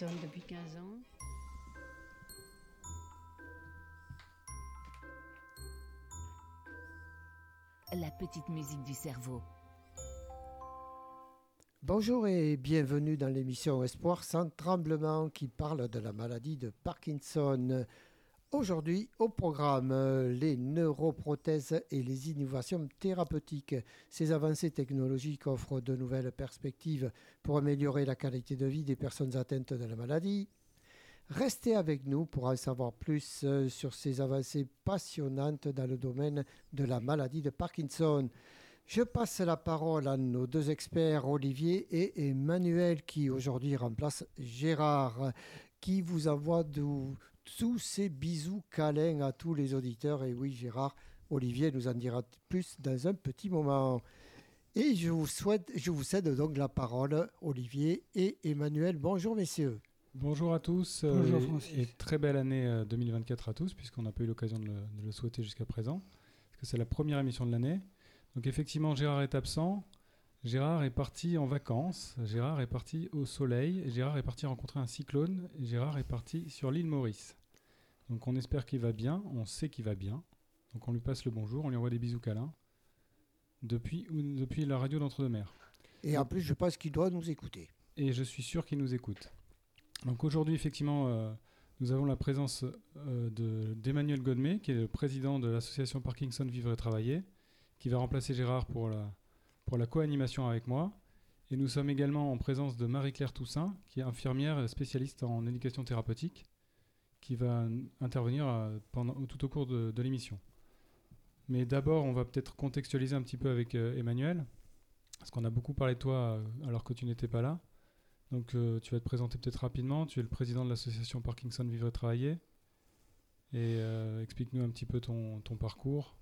Depuis 15 ans. La petite musique du cerveau. Bonjour et bienvenue dans l'émission Espoir sans tremblement qui parle de la maladie de Parkinson. Aujourd'hui, au programme, les neuroprothèses et les innovations thérapeutiques. Ces avancées technologiques offrent de nouvelles perspectives pour améliorer la qualité de vie des personnes atteintes de la maladie. Restez avec nous pour en savoir plus euh, sur ces avancées passionnantes dans le domaine de la maladie de Parkinson. Je passe la parole à nos deux experts, Olivier et Emmanuel, qui aujourd'hui remplacent Gérard, qui vous envoie de, tous ces bisous câlins à tous les auditeurs. Et oui, Gérard, Olivier nous en dira plus dans un petit moment. Et je vous souhaite, je vous cède donc la parole, Olivier et Emmanuel. Bonjour, messieurs. Bonjour à tous Bonjour, euh, Francis. et, et très belle année euh, 2024 à tous puisqu'on n'a pas eu l'occasion de, le- de le souhaiter jusqu'à présent parce que c'est la première émission de l'année. Donc effectivement Gérard est absent, Gérard est parti en vacances, Gérard est parti au soleil, Gérard est parti rencontrer un cyclone Gérard est parti sur l'île Maurice. Donc on espère qu'il va bien, on sait qu'il va bien. Donc on lui passe le bonjour, on lui envoie des bisous câlins depuis, depuis la radio d'Entre-deux-Mers. Et en plus, je pense qu'il doit nous écouter. et je suis sûr qu'il nous écoute. Donc aujourd'hui, effectivement, euh, nous avons la présence euh, de- d'Emmanuel Godmet, qui est le président de l'association Parkinson Vivre et Travailler, qui va remplacer Gérard pour la, pour la co-animation avec moi. Et nous sommes également en présence de Marie-Claire Toussaint, qui est infirmière spécialiste en éducation thérapeutique, qui va intervenir euh, tout au cours de, l'émission. Mais d'abord, on va peut-être contextualiser un petit peu avec euh, Emmanuel, parce qu'on a beaucoup parlé de toi euh, alors que tu n'étais pas là. Donc tu vas te présenter peut-être rapidement. Tu es le président de l'association Parkinson Vivre et Travailler. Et explique-nous un petit peu ton, parcours,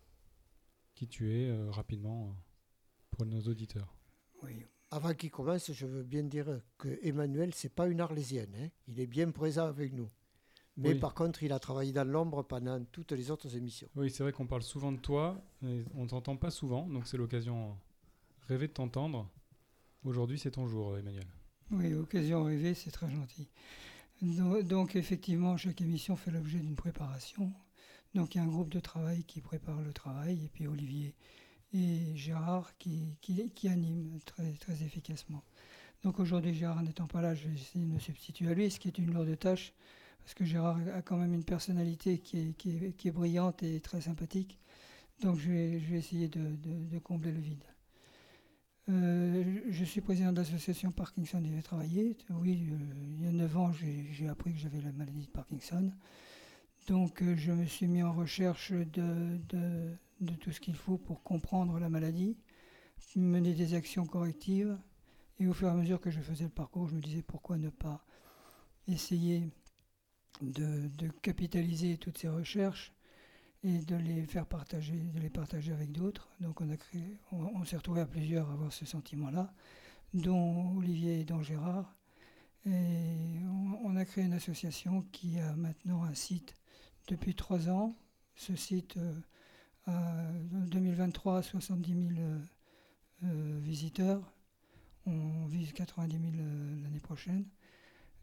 qui tu es rapidement pour nos auditeurs. Oui. Avant qu'il commence, je veux bien dire que Emmanuel, c'est pas une arlésienne. hein. Il est bien présent avec nous. Mais Oui. par contre, il a travaillé dans l'ombre pendant toutes les autres émissions. Oui, c'est vrai qu'on parle souvent de toi, mais on t'entend pas souvent, donc c'est l'occasion rêver de t'entendre. Aujourd'hui, c'est ton jour, euh, Emmanuel. Oui, occasion rêvée, c'est très gentil. Do- Donc effectivement, chaque émission fait l'objet d'une préparation. Donc il y a un groupe de travail qui prépare le travail, et puis Olivier et Gérard qui, qui, qui animent très, très efficacement. Donc aujourd'hui, Gérard n'étant pas là, je vais essayer de me substituer à lui, ce qui est une lourde tâche, parce que Gérard a quand même une personnalité qui est, brillante et très sympathique. Donc je vais, essayer de, combler le vide. Euh, je suis président de l'association Parkinson et Travailler. Oui, euh, il y a 9 ans, j'ai j'ai appris que j'avais la maladie de Parkinson. Donc, euh, je me suis mis en recherche de tout ce qu'il faut pour comprendre la maladie, mener des actions correctives. Et au fur et à mesure que je faisais le parcours, je me disais pourquoi ne pas essayer de, capitaliser toutes ces recherches et de les faire partager, de les partager avec d'autres. Donc on on, s'est retrouvé à plusieurs à avoir ce sentiment-là, dont Olivier et dont Gérard. Et on, a créé une association qui a maintenant un site depuis trois ans. Ce site euh, a en 2023 70 000 euh, euh, visiteurs. On vise 90 000 euh, l'année prochaine.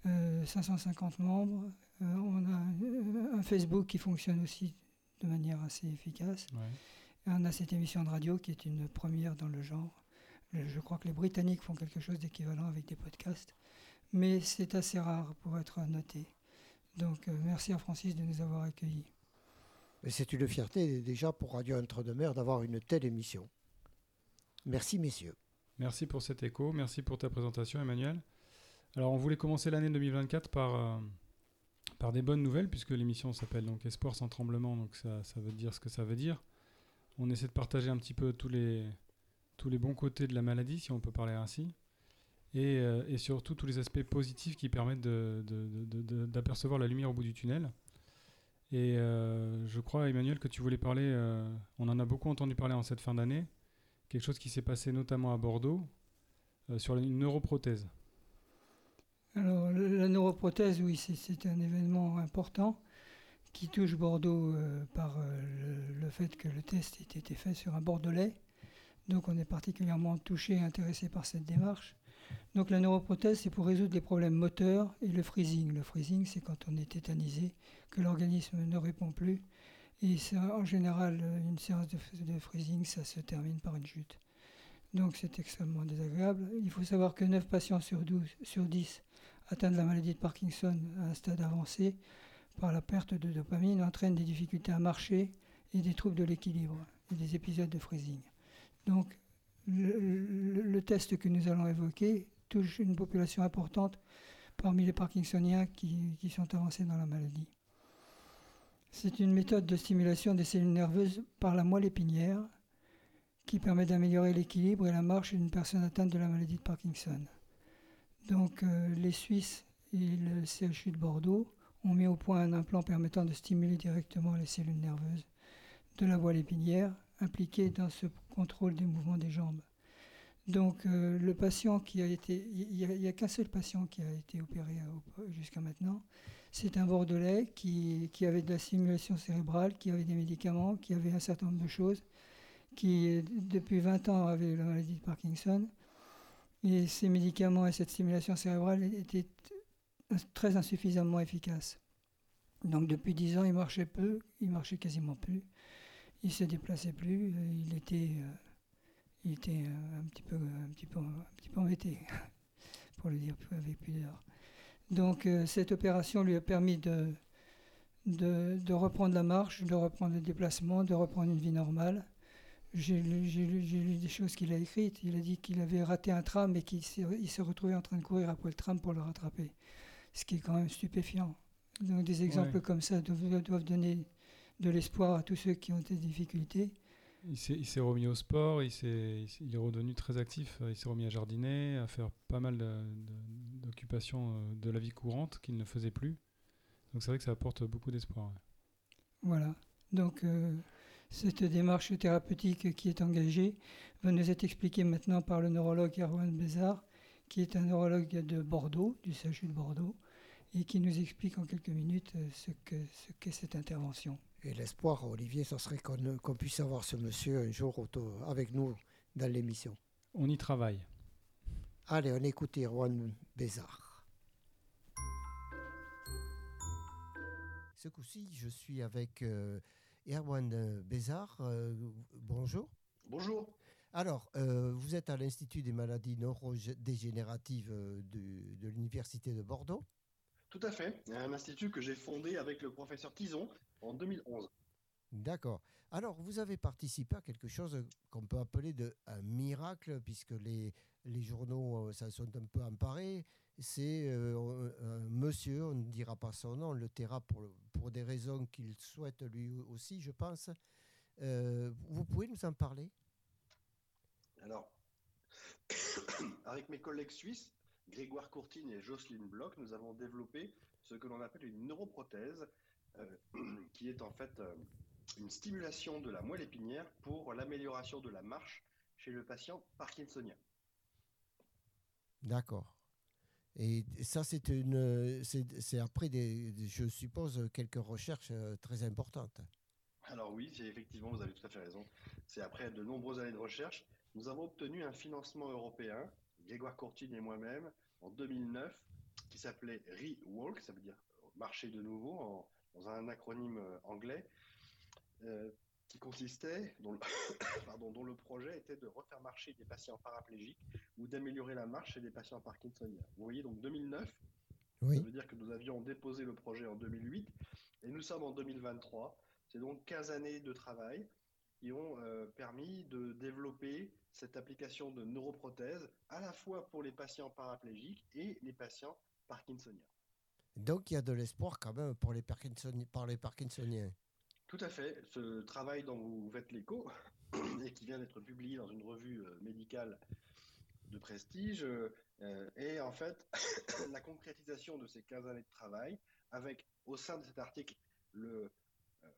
Euh, 550 membres. Euh, on a euh, un Facebook qui fonctionne aussi de manière assez efficace. Ouais. Et on a cette émission de radio qui est une première dans le genre. Je crois que les Britanniques font quelque chose d'équivalent avec des podcasts, mais c'est assez rare pour être noté. Donc euh, merci à Francis de nous avoir accueillis. C'est une fierté déjà pour Radio Entre-deux-Mers d'avoir une telle émission. Merci, messieurs. Merci pour cet écho, merci pour ta présentation Emmanuel. Alors on voulait commencer l'année 2024 par, euh, par des bonnes nouvelles, puisque l'émission s'appelle donc Espoir sans tremblement, donc ça, ça veut dire ce que ça veut dire. On essaie de partager un petit peu tous les, tous les bons côtés de la maladie, si on peut parler ainsi. et, euh, et surtout tous les aspects positifs qui permettent d'apercevoir la lumière au bout du tunnel. Et euh, je crois, Emmanuel, que tu voulais parler, euh, on en a beaucoup entendu parler en cette fin d'année, quelque chose qui s'est passé notamment à Bordeaux, sur une neuroprothèse. Alors, la neuroprothèse, oui, c'est- un événement important qui touche Bordeaux euh, par euh, le, fait que le test ait été fait sur un Bordelais. Donc, on est particulièrement touché et intéressé par cette démarche. Donc, la neuroprothèse, c'est pour résoudre les problèmes moteurs et le freezing. Le freezing, c'est quand on est tétanisé, que l'organisme ne répond plus. Et en général, une séance de, de freezing, ça se termine par une chute. Donc, c'est extrêmement désagréable. Il faut savoir que 9 patients sur, 12, sur 10 atteints de la maladie de Parkinson à un stade avancé par la perte de dopamine entraîne des difficultés à marcher et des troubles de l'équilibre et des épisodes de freezing. Donc le, le- le test que nous allons évoquer touche une population importante parmi les Parkinsoniens qui, qui sont avancés dans la maladie. C'est une méthode de stimulation des cellules nerveuses par la moelle épinière qui permet d'améliorer l'équilibre et la marche d'une personne atteinte de la maladie de Parkinson. Donc euh, les Suisses et le CHU de Bordeaux ont mis au point un implant permettant de stimuler directement les cellules nerveuses de la voie épinière impliquées dans ce contrôle des mouvements des jambes. Donc euh, le patient qui a été, il n'y a, qu'un seul patient qui a été opéré au- jusqu'à maintenant, c'est un Bordelais qui, qui avait de la stimulation cérébrale, qui avait des médicaments, qui avait un certain nombre de choses, qui depuis 20 ans avait la maladie de Parkinson. Et ces médicaments et cette stimulation cérébrale étaient très insuffisamment efficaces. Donc depuis 10 ans, il marchait peu, il marchait quasiment plus, il se déplaçait plus, euh, il était, euh, il était euh, un, petit peu, un, petit peu, embêté, pour le dire avec pudeur. Donc cette opération lui a permis de reprendre la marche, de reprendre le déplacement, de reprendre une vie normale. J'ai lu, j'ai lu- j'ai lu des choses qu'il a écrites. Il a dit qu'il avait raté un tram et qu'il s'est retrouvé en train de courir après le tram pour le rattraper. Ce qui est quand même stupéfiant. Donc des exemples Ouais. comme ça doivent, doivent donner de l'espoir à tous ceux qui ont des difficultés. Il s'est, remis au sport, il, s'est, il est redevenu très actif, euh, il s'est remis à jardiner, à faire pas mal de- d'occupations euh, de la vie courante qu'il ne faisait plus. Donc c'est vrai que ça apporte beaucoup d'espoir. Voilà. Donc, euh, cette démarche thérapeutique qui est engagée va nous être expliquée maintenant par le neurologue Erwan Bézard, qui est un neurologue de Bordeaux, du CHU de Bordeaux, et qui nous explique en quelques minutes euh, ce que ce qu'est cette intervention. Et l'espoir, Olivier, ce serait qu'on qu'on puisse avoir ce monsieur un jour auto- avec nous dans l'émission. On y travaille. Allez, on écoute Erwan Bézard. Ce coup-ci, je suis avec euh, Erwan Bézard. Euh, bonjour. Bonjour. Alors, euh, vous êtes à l'Institut des maladies neurodégénératives euh, de, de l'Université de Bordeaux. Tout à fait. Un institut que j'ai fondé avec le professeur Tison en 2011. D'accord. Alors, vous avez participé à quelque chose qu'on peut appeler de un miracle, puisque les, les journaux euh, sont un peu emparés. C'est euh, un monsieur, on ne dira pas son nom, le taira pour, pour des raisons qu'il souhaite lui aussi, je pense. Euh, vous pouvez nous en parler? Alors, avec mes collègues suisses, Grégoire Courtine et Jocelyne Bloch, nous avons développé ce que l'on appelle une neuroprothèse, euh, qui est en fait une stimulation de la moelle épinière pour l'amélioration de la marche chez le patient parkinsonien. D'accord. Et ça, c'est une, c'est après des, je suppose, quelques recherches euh, très importantes. Alors oui, c'est effectivement, vous avez tout à fait raison. C'est après de nombreuses années de recherche, nous avons obtenu un financement européen, Grégoire Courtine et moi-même, en 2009, qui s'appelait ReWalk, ça veut dire marcher de nouveau, en- dans un acronyme euh, anglais, qui consistait, dont le, pardon, dont le projet était de refaire marcher des patients paraplégiques ou d'améliorer la marche chez des patients parkinsoniens. Vous voyez, donc 2009, Oui. ça veut dire que nous avions déposé le projet en 2008 et nous sommes en 2023. C'est donc 15 années de travail qui ont euh, permis de développer cette application de neuroprothèse à la fois pour les patients paraplégiques et les patients parkinsoniens. Donc, il y a de l'espoir quand même pour les, Parkinson, par les Parkinsoniens. Tout à fait. Ce travail dont vous faites l'écho et qui vient d'être publié dans une revue euh, médicale de prestige et en fait la concrétisation de ces 15 années de travail avec au sein de cet article le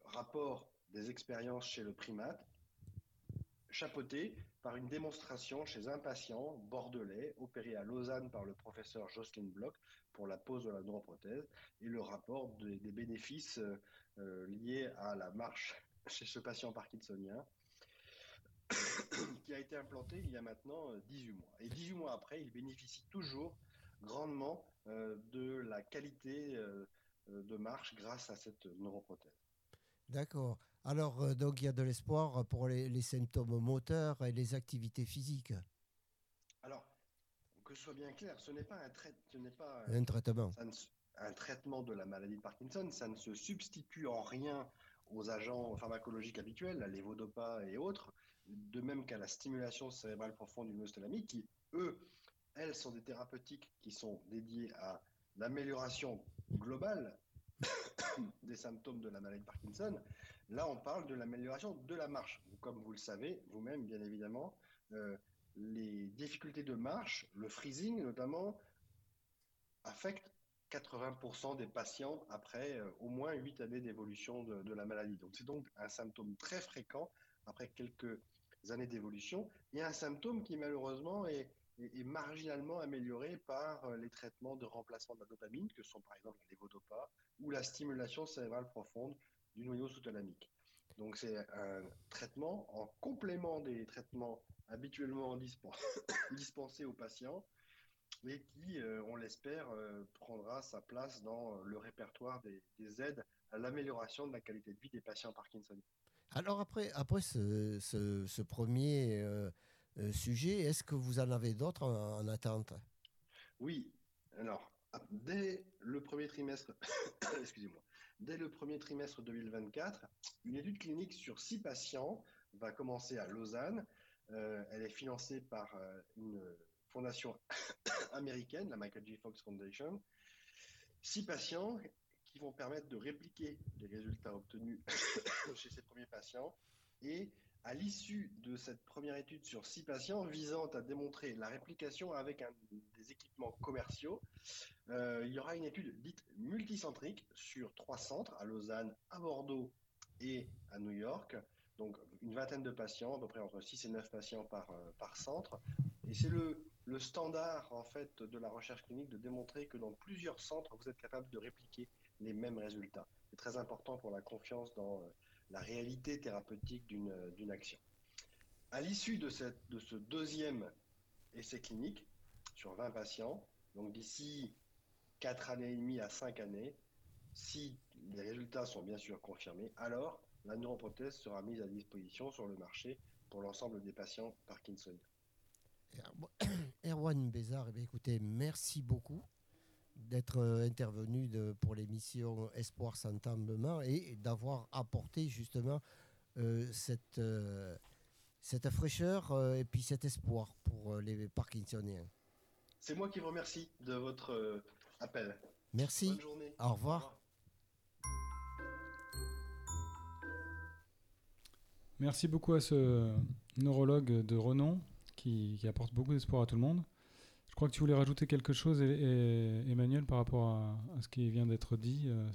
rapport des expériences chez le primate chapeauté par une démonstration chez un patient bordelais opéré à Lausanne par le professeur Jocelyn Bloch pour la pose de la neuroprothèse et le rapport des, bénéfices euh, euh, liés à la marche chez ce patient parkinsonien qui a été implanté il y a maintenant 18 euh, mois. Et 18 mois après, il bénéficie toujours grandement de la qualité de marche grâce à cette neuroprothèse. D'accord. Alors, euh, donc, il y a de l'espoir pour les, symptômes moteurs et les activités physiques. Alors, que ce soit bien clair, ce n'est pas un, ce pas un, traitement. un traitement de la maladie de Parkinson. Ça ne se substitue en rien aux agents pharmacologiques habituels, la lévodopa et autres, de même qu'à la stimulation cérébrale profonde du musculamique, qui, eux, elles sont des thérapeutiques qui sont dédiées à l'amélioration globale des symptômes de la maladie de Parkinson, Là, on parle de l'amélioration de la marche. Comme vous le savez, vous-même, bien évidemment, euh, les difficultés de marche, le freezing notamment, affectent 80% des patients après euh, au moins 8 années d'évolution de, la maladie. Donc c'est donc un symptôme très fréquent après quelques années d'évolution et un symptôme qui malheureusement est, est, marginalement amélioré par euh, les traitements de remplacement de la dopamine, que sont par exemple la lévodopa ou la stimulation cérébrale profonde du noyau sous-thalamique. Donc c'est un traitement en complément des traitements habituellement dispensés aux patients et qui, euh, on l'espère, euh, prendra sa place dans le répertoire des, aides à l'amélioration de la qualité de vie des patients Parkinson. Alors après, après ce, premier euh, sujet, est-ce que vous en avez d'autres en attente? Oui. Alors, dès le premier trimestre, excusez-moi, Dès le premier trimestre 2024, une étude clinique sur six patients va commencer à Lausanne. Euh, elle est financée par euh, une fondation américaine, la Michael J. Fox Foundation. Six patients qui vont permettre de répliquer les résultats obtenus chez ces premiers patients et à l'issue de cette première étude sur six patients visant à démontrer la réplication avec des équipements commerciaux, euh, il y aura une étude dite multicentrique sur trois centres, à Lausanne, à Bordeaux et à New York. Donc une vingtaine de patients, à peu près entre 6 et 9 patients par, euh, par centre. Et c'est le, le standard en fait de la recherche clinique de démontrer que dans plusieurs centres, vous êtes capable de répliquer les mêmes résultats. C'est très important pour la confiance dans euh, la réalité thérapeutique d'une action. À l'issue de, de ce deuxième essai clinique sur 20 patients, donc d'ici 4 années et demie à 5 années, si les résultats sont bien sûr confirmés, alors la neuroprothèse sera mise à disposition sur le marché pour l'ensemble des patients Parkinson. Erwan Bézard, eh écoutez, merci beaucoup d'être euh, intervenu de, pour l'émission Espoir sans et d'avoir apporté justement euh, cette, euh, cette fraîcheur et puis cet espoir pour les Parkinsoniens. C'est moi qui vous remercie de votre appel. Merci. Bonne journée. Au revoir. Merci beaucoup à ce neurologue de renom qui apporte beaucoup d'espoir à tout le monde. Je crois que tu voulais rajouter quelque chose, Emmanuel, par rapport à, ce qui vient d'être dit euh,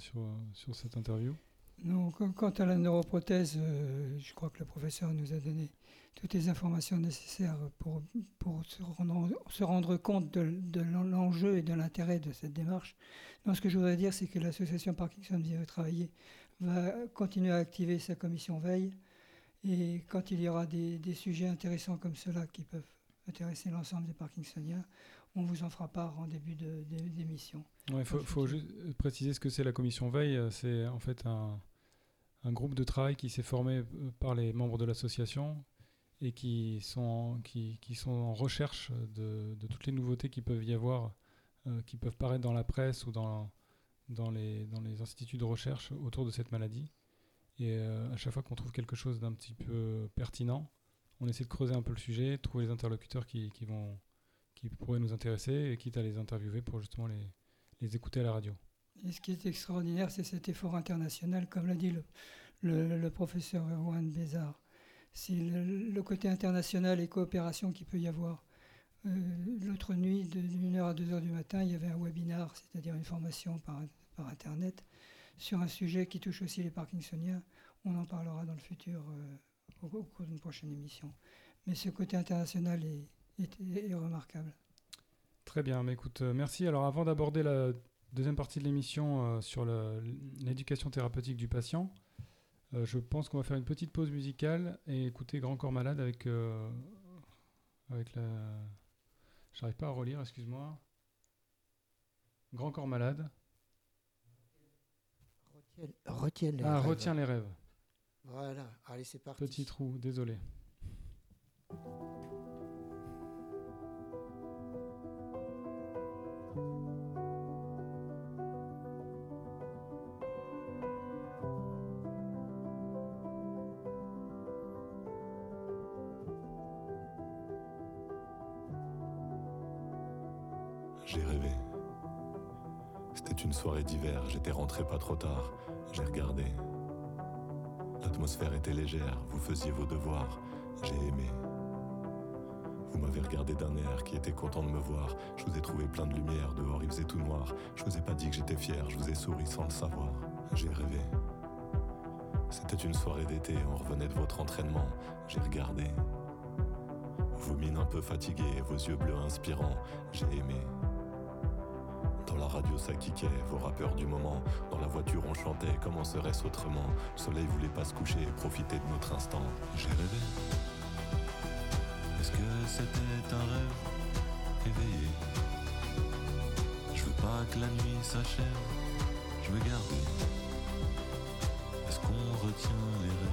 sur, cette interview? Non, quant à la neuroprothèse, euh, je crois que le professeur nous a donné toutes les informations nécessaires pour, se, rendre, compte de, l'enjeu et de l'intérêt de cette démarche. Non, ce que je voudrais dire, c'est que l'association Parkinson Vivre Travailler va continuer à activer sa commission veille. Et quand il y aura des, sujets intéressants comme cela qui peuvent intéresser l'ensemble des Parkinsoniens. On vous en fera part en début d'émission. Il faut, juste préciser ce que c'est la commission veille. C'est en fait un, un, groupe de travail qui s'est formé euh, par les membres de l'association et qui sont, qui, qui, sont en recherche de, de, toutes les nouveautés qui peuvent y avoir, euh, qui peuvent paraître dans la presse ou dans, dans, les, dans les instituts de recherche autour de cette maladie. Et euh, à chaque fois qu'on trouve quelque chose d'un petit peu pertinent, on essaie de creuser un peu le sujet, trouver les interlocuteurs qui, vont, qui pourraient nous intéresser, et quitte à les interviewer pour justement les, les écouter à la radio. Et ce qui est extraordinaire, c'est cet effort international, comme l'a dit le, le, professeur Erwan Bézard. C'est le, côté international et coopération qu'il peut y avoir L'autre nuit, de 1h à 2h du matin, il y avait un webinar, c'est-à-dire une formation par, par Internet, sur un sujet qui touche aussi les Parkinsoniens. On en parlera dans le futur au, au, cours d'une prochaine émission. Mais ce côté international est, est, est remarquable. Très bien, mais écoute, merci. Alors avant d'aborder la deuxième partie de l'émission euh, sur l'éducation thérapeutique du patient, euh, je pense qu'on va faire une petite pause musicale et écouter Grand Corps Malade avec, euh, avec la... J'arrive pas à relire, excuse-moi. Grand Corps Malade. Retiens, les ah, rêves. retiens les rêves. Voilà, allez, c'est parti. Petit trou, désolé. J'ai rêvé. C'était une soirée d'hiver, j'étais rentré pas trop tard, j'ai regardé. L'atmosphère était légère, vous faisiez vos devoirs, j'ai aimé. Vous m'avez regardé d'un air qui était content de me voir, je vous ai trouvé plein de lumière, dehors il faisait tout noir, je vous ai pas dit que j'étais fier, je vous ai souri sans le savoir, j'ai rêvé. C'était une soirée d'été, on revenait de votre entraînement, j'ai regardé. Vos mines un peu fatiguées, vos yeux bleus inspirants, j'ai aimé. Dans la radio ça kickait, vos rappeurs du moment. Dans la voiture on chantait, comment serait-ce autrement? Le soleil voulait pas se coucher profiter de notre instant. J'ai rêvé. Est-ce que c'était un rêve? Éveillé Je veux pas que la nuit s'achève, je veux garder. Est-ce qu'on retient les rêves?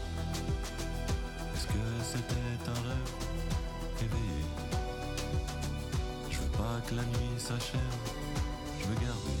Que c'était un rêve éveillé Je veux pas que la nuit s'achève, je veux garder.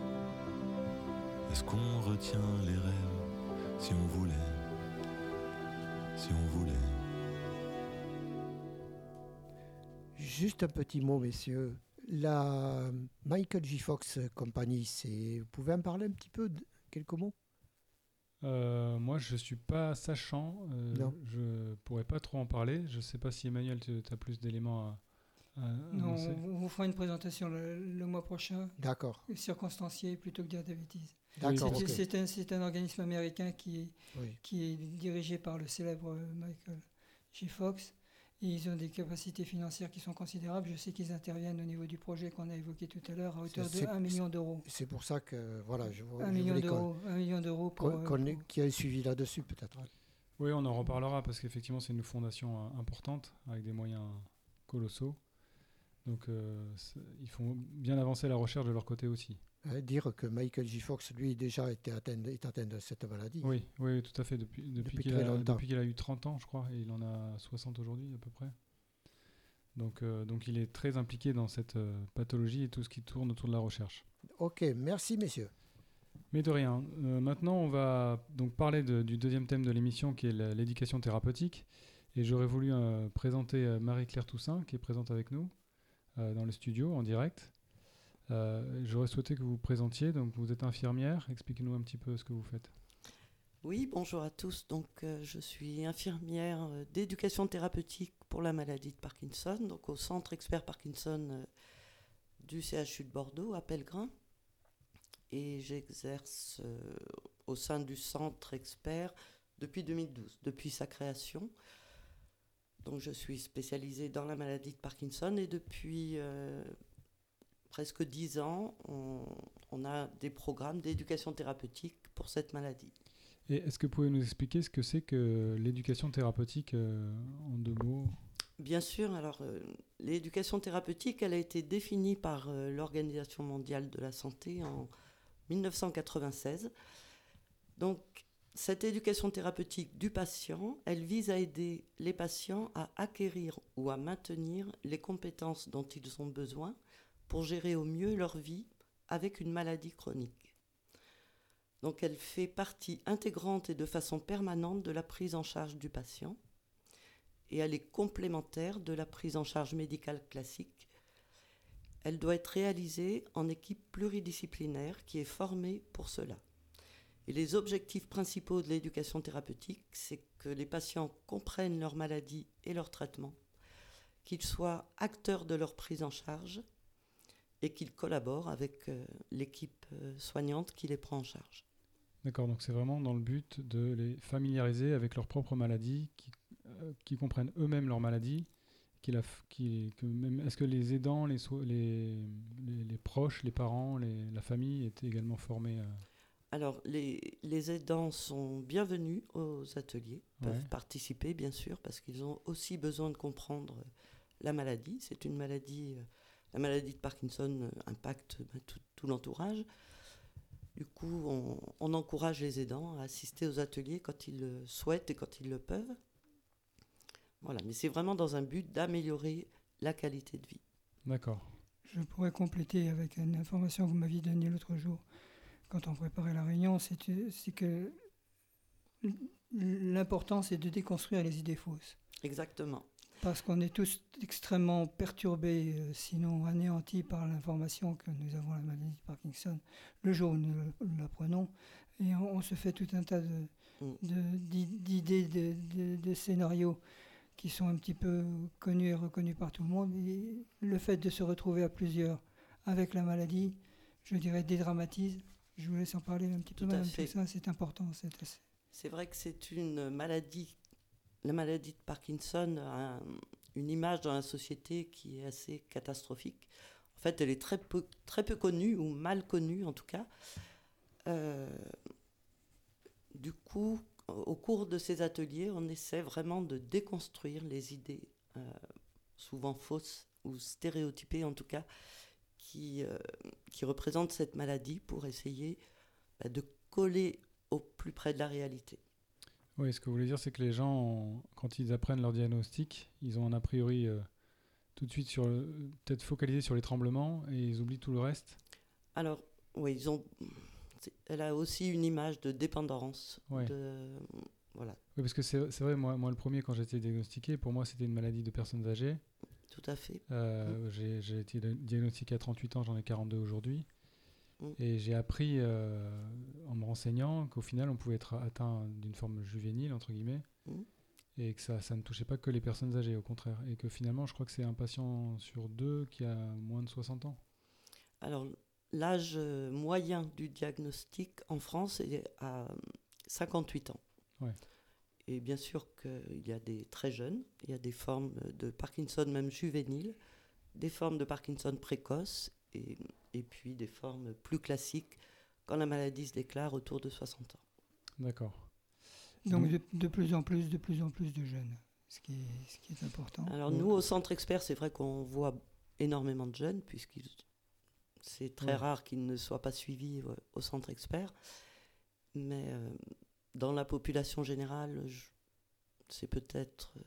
Est-ce qu'on retient les rêves si on voulait Si on voulait? Juste un petit mot, messieurs. La Michael J. Fox Company, c'est... vous pouvez en parler un petit peu, de... quelques mots? Euh, moi, je suis pas sachant. euh, Non. je pourrais pas trop en parler. Je sais pas si Emmanuel, tu as plus d'éléments à, à Non, on vous fera une présentation le, le mois prochain, D'accord, circonstanciée plutôt que dire des bêtises. D'accord, C'est ok. c'est un, c'est un organisme américain qui est, Oui. qui est dirigé par le célèbre Michael J. Fox. Et ils ont des capacités financières qui sont considérables. Je sais qu'ils interviennent au niveau du projet qu'on a évoqué tout à l'heure à hauteur de c'est- 1 million d'euros. C'est pour ça que, voilà, je, je 1 million voulais qu'on- d'euros un million d'euros pour, qu'on- euh, qu'on ait- pour- qu'il y ait un suivi là-dessus, peut-être. Oui, on en reparlera parce qu'effectivement, c'est une fondation euh, importante avec des moyens colossaux. Donc, euh, ils font bien avancer la recherche de leur côté aussi. Hein, dire que Michael J. Fox, lui, déjà était atteint, est atteint de cette maladie. Oui, oui, tout à fait. Depuis, depuis, Depuis qu'il a, eu 30 ans, je crois, et il en a 60 aujourd'hui à peu près. Donc, euh, donc il est très impliqué dans cette euh, pathologie et tout ce qui tourne autour de la recherche. Ok, merci messieurs. Mais de rien. Euh, maintenant, on va donc parler de- du deuxième thème de l'émission qui est l'éducation thérapeutique. Et j'aurais voulu présenter Marie-Claire Toussaint qui est présente avec nous dans le studio en direct. Euh, j'aurais souhaité que vous vous présentiez. Donc, vous êtes infirmière. Expliquez-nous un petit peu ce que vous faites. Oui, bonjour à tous. Donc, euh, je suis infirmière euh, d'éducation thérapeutique pour la maladie de Parkinson, donc au centre expert Parkinson du CHU de Bordeaux à Pellegrin. Et j'exerce au sein du centre expert depuis 2012, depuis sa création. Donc, je suis spécialisée dans la maladie de Parkinson et depuis presque dix ans, on, on a des programmes d'éducation thérapeutique pour cette maladie. Et est-ce que vous pouvez nous expliquer ce que c'est que l'éducation thérapeutique euh, en deux mots? Bien sûr, alors euh, l'éducation thérapeutique, elle a été définie par euh, l'Organisation mondiale de la santé en 1996. Donc, cette éducation thérapeutique du patient, elle vise à aider les patients à acquérir ou à maintenir les compétences dont ils ont besoin pour gérer au mieux leur vie avec une maladie chronique. Donc, elle fait partie intégrante et de façon permanente de la prise en charge du patient et elle est complémentaire de la prise en charge médicale classique. Elle doit être réalisée en équipe pluridisciplinaire qui est formée pour cela. Et les objectifs principaux de l'éducation thérapeutique, c'est que les patients comprennent leur maladie et leur traitement, qu'ils soient acteurs de leur prise en charge et qu'ils collaborent avec euh, l'équipe euh, soignante qui les prend en charge. D'accord, donc c'est vraiment dans le but de les familiariser avec leur propre maladie, qui, euh, qui comprennent eux-mêmes leur maladie, qui la f- qui, que même, est-ce que les aidants, les, so- les, les, les proches, les parents, la famille étaient également formés euh, Alors, les, les aidants sont bienvenus aux ateliers, peuvent Ouais. participer bien sûr, parce qu'ils ont aussi besoin de comprendre la maladie. C'est une maladie, la maladie de Parkinson euh, impacte bah, tout, tout l'entourage. Du coup, on, on encourage les aidants à assister aux ateliers quand ils le souhaitent et quand ils le peuvent. Voilà, mais c'est vraiment dans un but d'améliorer la qualité de vie. D'accord. Je pourrais compléter avec une information que vous m'aviez donnée l'autre jour quand on préparait la réunion, c'est que l'important c'est de déconstruire les idées fausses. Exactement. Parce qu'on est tous extrêmement perturbés, euh, sinon anéantis par l'information que nous avons la maladie de Parkinson le jour où nous, l'apprenons. Et on, on se fait tout un tas Mm. de- d'idées, de, de- de scénarios qui sont un petit peu connus et reconnus par tout le monde. Et le fait de se retrouver à plusieurs avec la maladie, je dirais, dédramatise. Je vous laisse en parler un petit peu, Tout madame, ça, c'est important. c'est assez- C'est vrai que c'est une maladie, la maladie de Parkinson a un- une image dans la société qui est assez catastrophique. En fait, elle est très peu, très connue, ou mal connue en tout cas. Euh, du coup, au cours de ces ateliers, on essaie vraiment de déconstruire les idées, euh, souvent fausses ou stéréotypées en tout cas, qui, euh, représentent cette maladie pour essayer bah, de coller au plus près de la réalité. Oui, ce que vous voulez dire, c'est que les gens, ont- quand ils apprennent leur diagnostic, ils ont un a priori euh, tout de suite sur le- peut-être focalisé sur les tremblements et ils oublient tout le reste. Alors, oui, ils ont. Elle a aussi une image de dépendance. Ouais. De, voilà, Oui, parce que c'est vrai, moi, moi le premier, quand j'ai été diagnostiqué, pour moi c'était une maladie de personnes âgées. tout à fait. Euh, J'ai été diagnostiqué à 38 ans, j'en ai 42 aujourd'hui. Mm. Et j'ai appris euh, en me renseignant qu'au final on pouvait être atteint d'une forme juvénile, entre guillemets, Mm. et que ça, ça ne touchait pas que les personnes âgées, au contraire. Et que finalement, je crois que c'est un patient sur deux qui a moins de 60 ans. Alors, l'âge euh, moyen du diagnostic en France est à 58 ans. Ouais. Et bien sûr qu'il y a des très jeunes, il y a des formes de Parkinson même juvéniles, des formes de Parkinson précoces et, et puis des formes plus classiques quand la maladie se déclare autour de 60 ans. D'accord. Donc de, de plus en plus, de plus en plus de jeunes, ce qui est, ce qui est important. Alors nous, au centre expert, c'est vrai qu'on voit énormément de jeunes, puisque c'est très Ouais. rare qu'ils ne soient pas suivis euh, au centre expert. Mais euh, dans la population générale, c'est peut-être euh,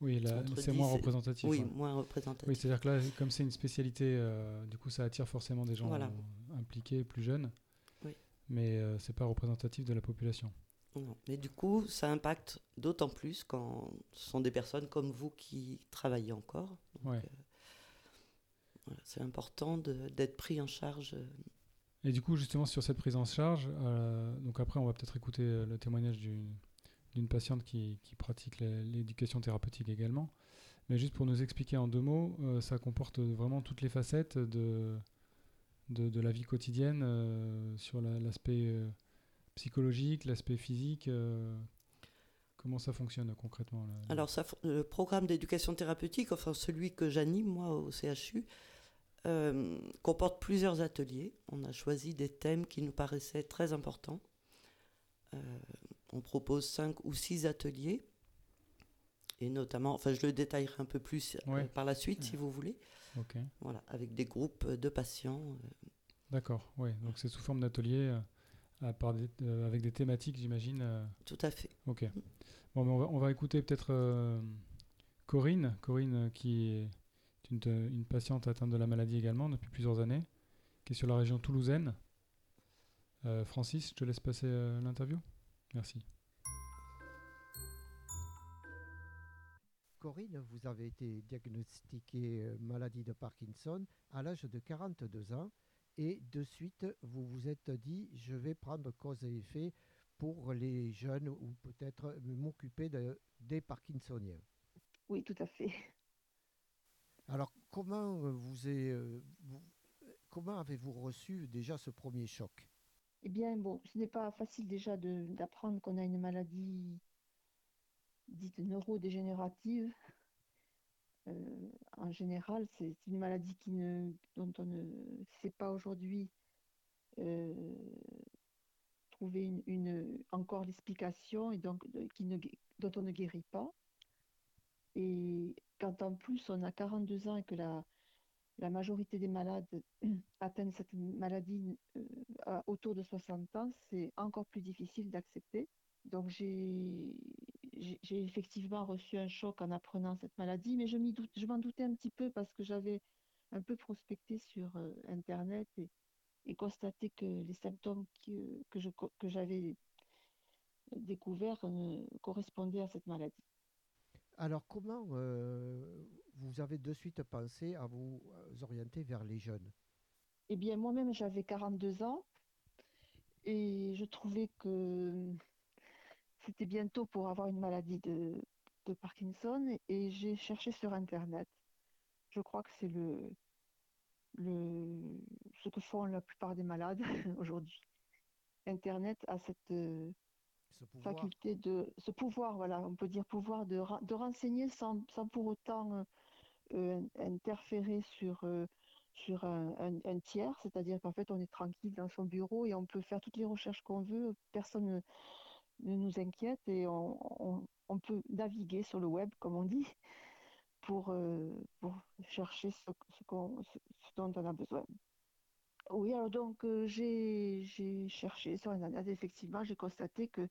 Oui, c'est 10 moins représentatif. oui, ouais. moins représentatif. Oui, c'est-à-dire que là, comme c'est une spécialité, euh, du coup, ça attire forcément des gens Voilà. impliqués, plus jeunes. Oui. Mais euh, c'est pas représentatif de la population. Non. Mais du coup, ça impacte d'autant plus quand ce sont des personnes comme vous qui travaillez encore. Donc, Ouais. euh, voilà, c'est important d'être pris en charge. euh, Et du coup, justement, sur cette prise en charge, donc après, on va peut-être écouter le témoignage d'une d'une patiente qui, pratique l'é- l'éducation thérapeutique également. Mais juste pour nous expliquer en deux mots, euh, ça comporte vraiment toutes les facettes de, de, la vie quotidienne euh, sur la- l'aspect euh, psychologique, l'aspect physique. comment ça fonctionne concrètement Alors, ça, le programme d'éducation thérapeutique, enfin celui que j'anime moi au CHU, comporte plusieurs ateliers. On a choisi des thèmes qui nous paraissaient très importants. On propose cinq ou six ateliers. Et notamment, enfin je le détaillerai un peu plus euh, Ouais. par la suite si vous voulez. Ok, Voilà, avec des groupes de patients. euh, d'accord. Ouais, donc c'est sous forme d'atelier euh, à part des- euh, avec des thématiques, j'imagine. euh, tout à fait. Ok. Bon, mais on, va, on va écouter peut-être euh, Corinne. Corinne, euh, qui est une, une patiente atteinte de la maladie également depuis plusieurs années, qui est sur la région toulousaine. Euh, Francis, je te laisse passer euh, l'interview. Merci. Corinne, vous avez été diagnostiquée euh, maladie de Parkinson à l'âge de 42 ans et de suite, vous vous êtes dit, je vais prendre cause et effet pour les jeunes ou peut-être m'occuper de- des Parkinsoniens. Oui, tout à fait. Alors, comment, vous est, euh, vous- comment avez-vous reçu déjà ce premier choc? Eh bien, bon, ce n'est pas facile déjà d'apprendre qu'on a une maladie dite neurodégénérative. Euh, en général, c'est une maladie dont on ne sait pas aujourd'hui euh, trouver une, encore l'explication et donc qui ne, dont on ne guérit pas. Et quand en plus on a 42 ans et que la, la majorité des malades atteignent cette maladie euh, autour de 60 ans, c'est encore plus difficile d'accepter. Donc j'ai effectivement reçu un choc en apprenant cette maladie, mais je m'en doutais un petit peu parce que j'avais un peu prospecté sur euh, Internet et, constaté que les symptômes qui- que j'avais découverts euh, correspondaient à cette maladie. Alors, comment euh, vous avez de suite pensé à vous euh, orienter vers les jeunes? Eh bien, moi-même, j'avais 42 ans et je trouvais que c'était bientôt pour avoir une maladie de, Parkinson et j'ai cherché sur Internet. Je crois que c'est le, le, ce que font la plupart des malades aujourd'hui. Internet a cette euh, Ce pouvoir. faculté de, ce pouvoir, voilà, on peut dire pouvoir de, de renseigner sans, sans pour autant euh, euh, interférer sur, euh, sur un, tiers, c'est-à-dire qu'en fait on est tranquille dans son bureau et on peut faire toutes les recherches qu'on veut, personne ne, nous inquiète et on, on- peut naviguer sur le web, comme on dit, pour, pour chercher ce- ce dont on a besoin. Oui, alors donc euh, j'ai j'ai cherché sur Internet, effectivement, j'ai constaté que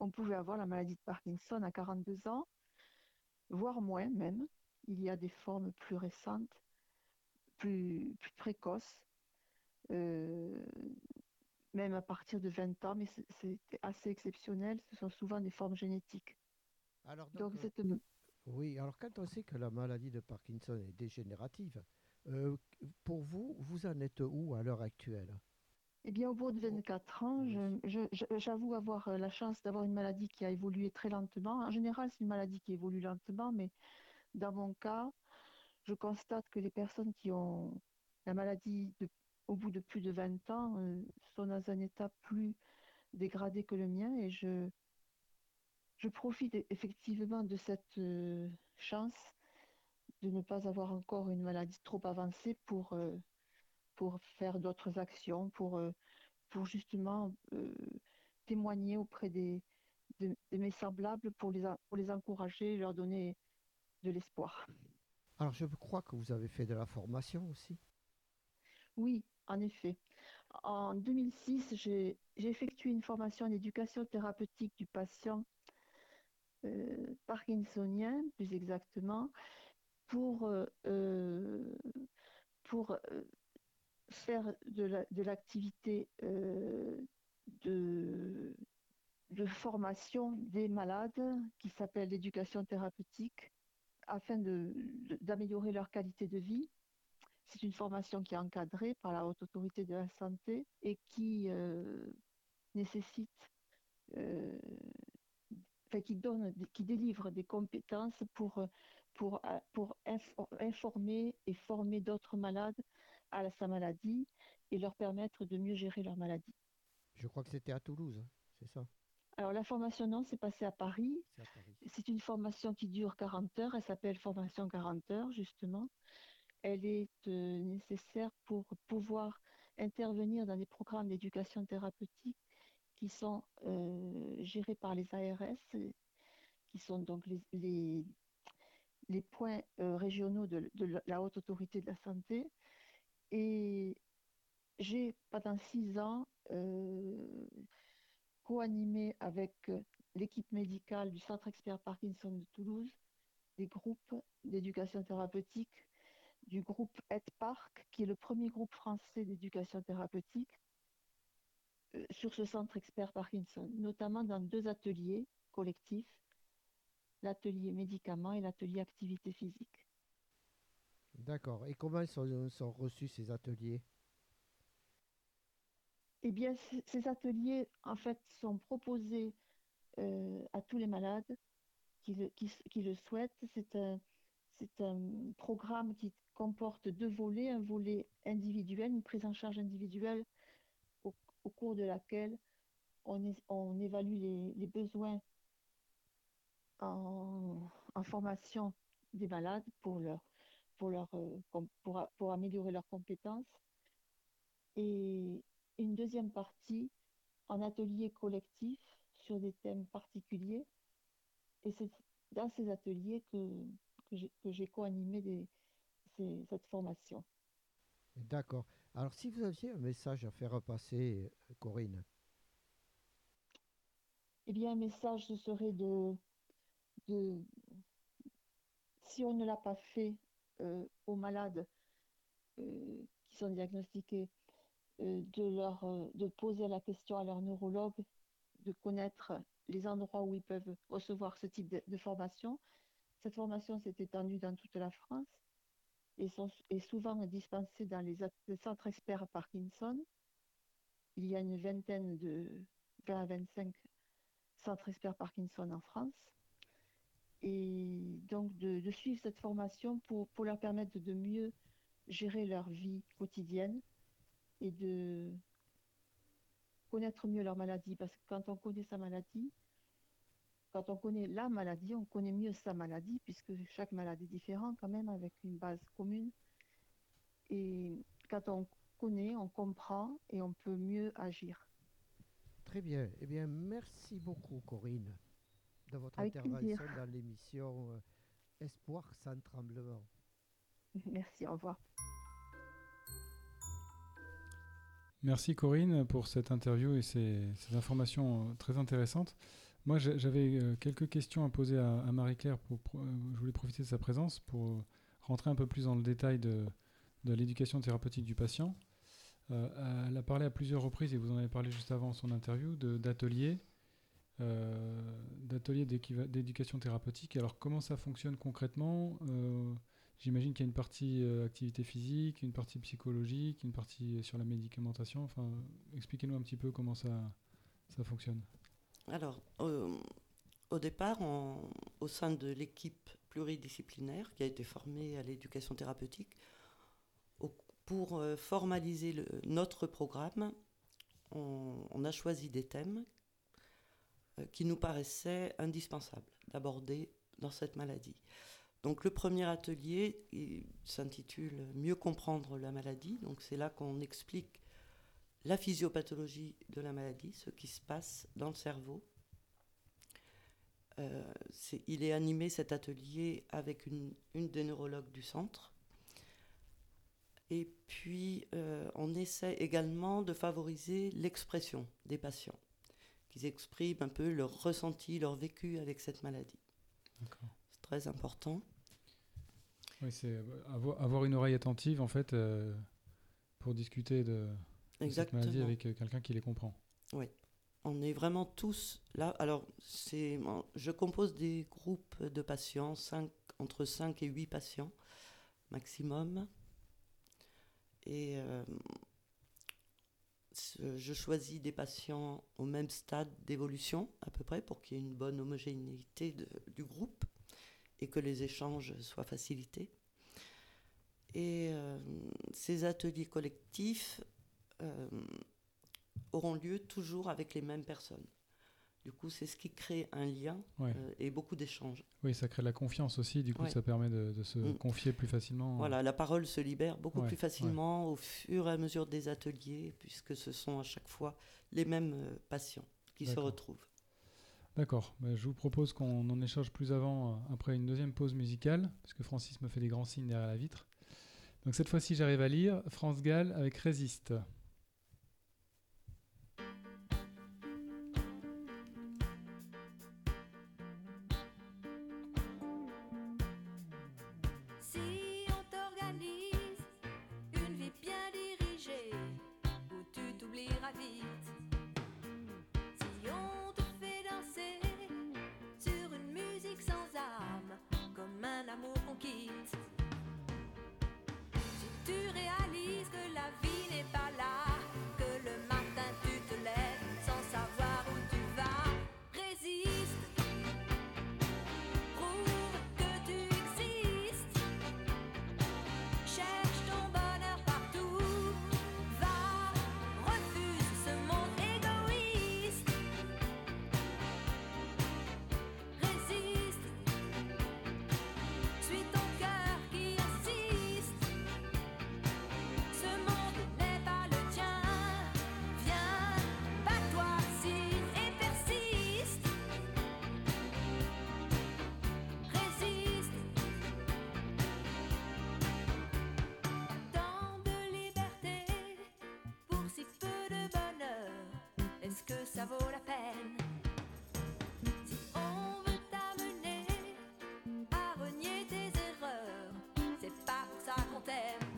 on pouvait avoir la maladie de Parkinson à 42 ans, voire moins même. Il y a des formes plus récentes, plus, plus précoces, euh, même à partir de 20 ans, mais c'est assez exceptionnel. Ce sont souvent des formes génétiques. Alors, Donc, euh, cette, Oui, alors quand on sait que la maladie de Parkinson est dégénérative, euh, pour vous, vous en êtes où à l'heure actuelle? Eh bien, au bout de 24 ans, j'avoue avoir euh, la chance d'avoir une maladie qui a évolué très lentement. En général, c'est une maladie qui évolue lentement, mais dans mon cas, je constate que les personnes qui ont la maladie de- au bout de plus de 20 ans euh, sont dans un état plus dégradé que le mien et je, je profite effectivement de cette euh, chance de ne pas avoir encore une maladie trop avancée pour, euh, pour faire d'autres actions, pour, euh, pour justement euh, témoigner auprès des, de, mes semblables pour les, pour les encourager, leur donner de l'espoir. Alors je crois que vous avez fait de la formation aussi. Oui, en effet. En 2006, j'ai effectué une formation en éducation thérapeutique du patient euh, parkinsonien, plus exactement, pour, euh, euh, pour faire de l'activité de, de formation des malades qui s'appelle l'éducation thérapeutique afin d'améliorer leur qualité de vie. C'est une formation qui est encadrée par la haute autorité de la santé et qui nécessite qui donne, qui délivre des compétences pour, pour, pour informer et former d'autres malades à sa maladie et leur permettre de mieux gérer leur maladie. Je crois que c'était à Toulouse, hein, c'est ça? Alors la formation, non, c'est passé à Paris. C'est une formation qui dure 40 heures, elle s'appelle formation 40 heures, justement. Elle est euh, nécessaire pour pouvoir intervenir dans des programmes d'éducation thérapeutique qui sont euh, gérés par les ARS, qui sont donc les, les, points euh, régionaux de, la haute autorité de la santé. Et j'ai, pendant six ans, euh, co-animé avec l'équipe médicale du Centre Expert Parkinson de Toulouse des groupes d'éducation thérapeutique du groupe EdPark, qui est le premier groupe français d'éducation thérapeutique, euh, sur ce centre expert Parkinson, notamment dans deux ateliers collectifs, l'atelier médicaments et l'atelier activité physique. D'accord. Et comment sont, sont reçus ces ateliers? Eh bien, ces ateliers, en fait, sont proposés euh, à tous les malades qui le, qui le souhaitent. C'est un, c'est un programme qui comporte deux volets, un volet individuel, une prise en charge individuelle au cours de laquelle on, évalue les, besoins en, formation des malades pour, leur, pour, leur, euh, pour, pour améliorer leurs compétences. Et une deuxième partie en atelier collectif sur des thèmes particuliers. Et c'est dans ces ateliers que, que j'ai co-animé cette formation. D'accord. Alors, si vous aviez un message à faire passer, euh, Corinne Eh bien, un message, ce serait de, si on ne l'a pas fait euh, aux malades euh, qui sont diagnostiqués, de, leur, de poser la question à leur neurologue, de connaître les endroits où ils peuvent recevoir ce type de formation. Cette formation s'est étendue dans toute la France et est souvent dispensés dans les, centres experts Parkinson. Il y a une vingtaine de 20 à 25 centres experts Parkinson en France. Et donc de, suivre cette formation pour, pour leur permettre de mieux gérer leur vie quotidienne et de connaître mieux leur maladie. Parce que quand on connaît sa maladie, quand on connaît la maladie, on connaît mieux sa maladie, puisque chaque maladie est différente quand même, avec une base commune. Et quand on connaît, on comprend et on peut mieux agir. Très bien. Eh bien, merci beaucoup, Corinne, de votre intervention dans l'émission euh, Espoir sans tremblement. Merci, au revoir. Merci Corinne pour cette interview et ces informations très intéressantes. Moi, j'avais euh, quelques questions à poser à, Marie-Claire. Pour, euh, je voulais profiter de sa présence pour rentrer un peu plus dans le détail de, l'éducation thérapeutique du patient. Euh, elle a parlé à plusieurs reprises, et vous en avez parlé juste avant son interview, d'ateliers, d'ateliers d'éducation thérapeutique. Alors, comment ça fonctionne concrètement? J'imagine qu'il y a une partie activité physique, une partie psychologique, une partie sur la médicamentation. Enfin, expliquez-nous un petit peu comment ça, ça fonctionne. Alors, au départ, au sein de l'équipe pluridisciplinaire qui a été formée à l'éducation thérapeutique, pour euh, formaliser notre programme, on, a choisi des thèmes euh, qui nous paraissaient indispensables d'aborder dans cette maladie. Donc le premier atelier s'intitule Mieux comprendre la maladie. Donc c'est là qu'on explique la physiopathologie de la maladie, ce qui se passe dans le cerveau. Euh, il est animé cet atelier avec une, une des neurologues du centre. Et puis, euh, on essaie également de favoriser l'expression des patients, qu'ils expriment un peu leur ressenti, leur vécu avec cette maladie. C'est très important. Oui, c'est avoir, une oreille attentive, en fait, euh, pour discuter de, de cette maladie avec euh, quelqu'un qui les comprend. Oui. On est vraiment tous là. Alors, c'est, je compose des groupes de patients, entre 5 et 8 patients maximum. Et euh, je choisis des patients au même stade d'évolution, à peu près, pour qu'il y ait une bonne homogénéité du groupe et que les échanges soient facilités. Et euh, ces ateliers collectifs euh, auront lieu toujours avec les mêmes personnes. Du coup, c'est ce qui crée un lien Ouais. euh, et beaucoup d'échanges. Oui, ça crée de la confiance aussi, du coup, Ouais. ça permet de, de se Mm. confier plus facilement. Voilà, la parole se libère beaucoup Ouais, plus facilement au fur et à mesure des ateliers, puisque ce sont à chaque fois les mêmes euh, patients qui se retrouvent. D'accord. Bah, je vous propose qu'on en échange plus avant, euh, après une deuxième pause musicale, parce que Francis me fait des grands signes derrière la vitre. Donc cette fois-ci, j'arrive à lire France Gall avec Résiste. Pour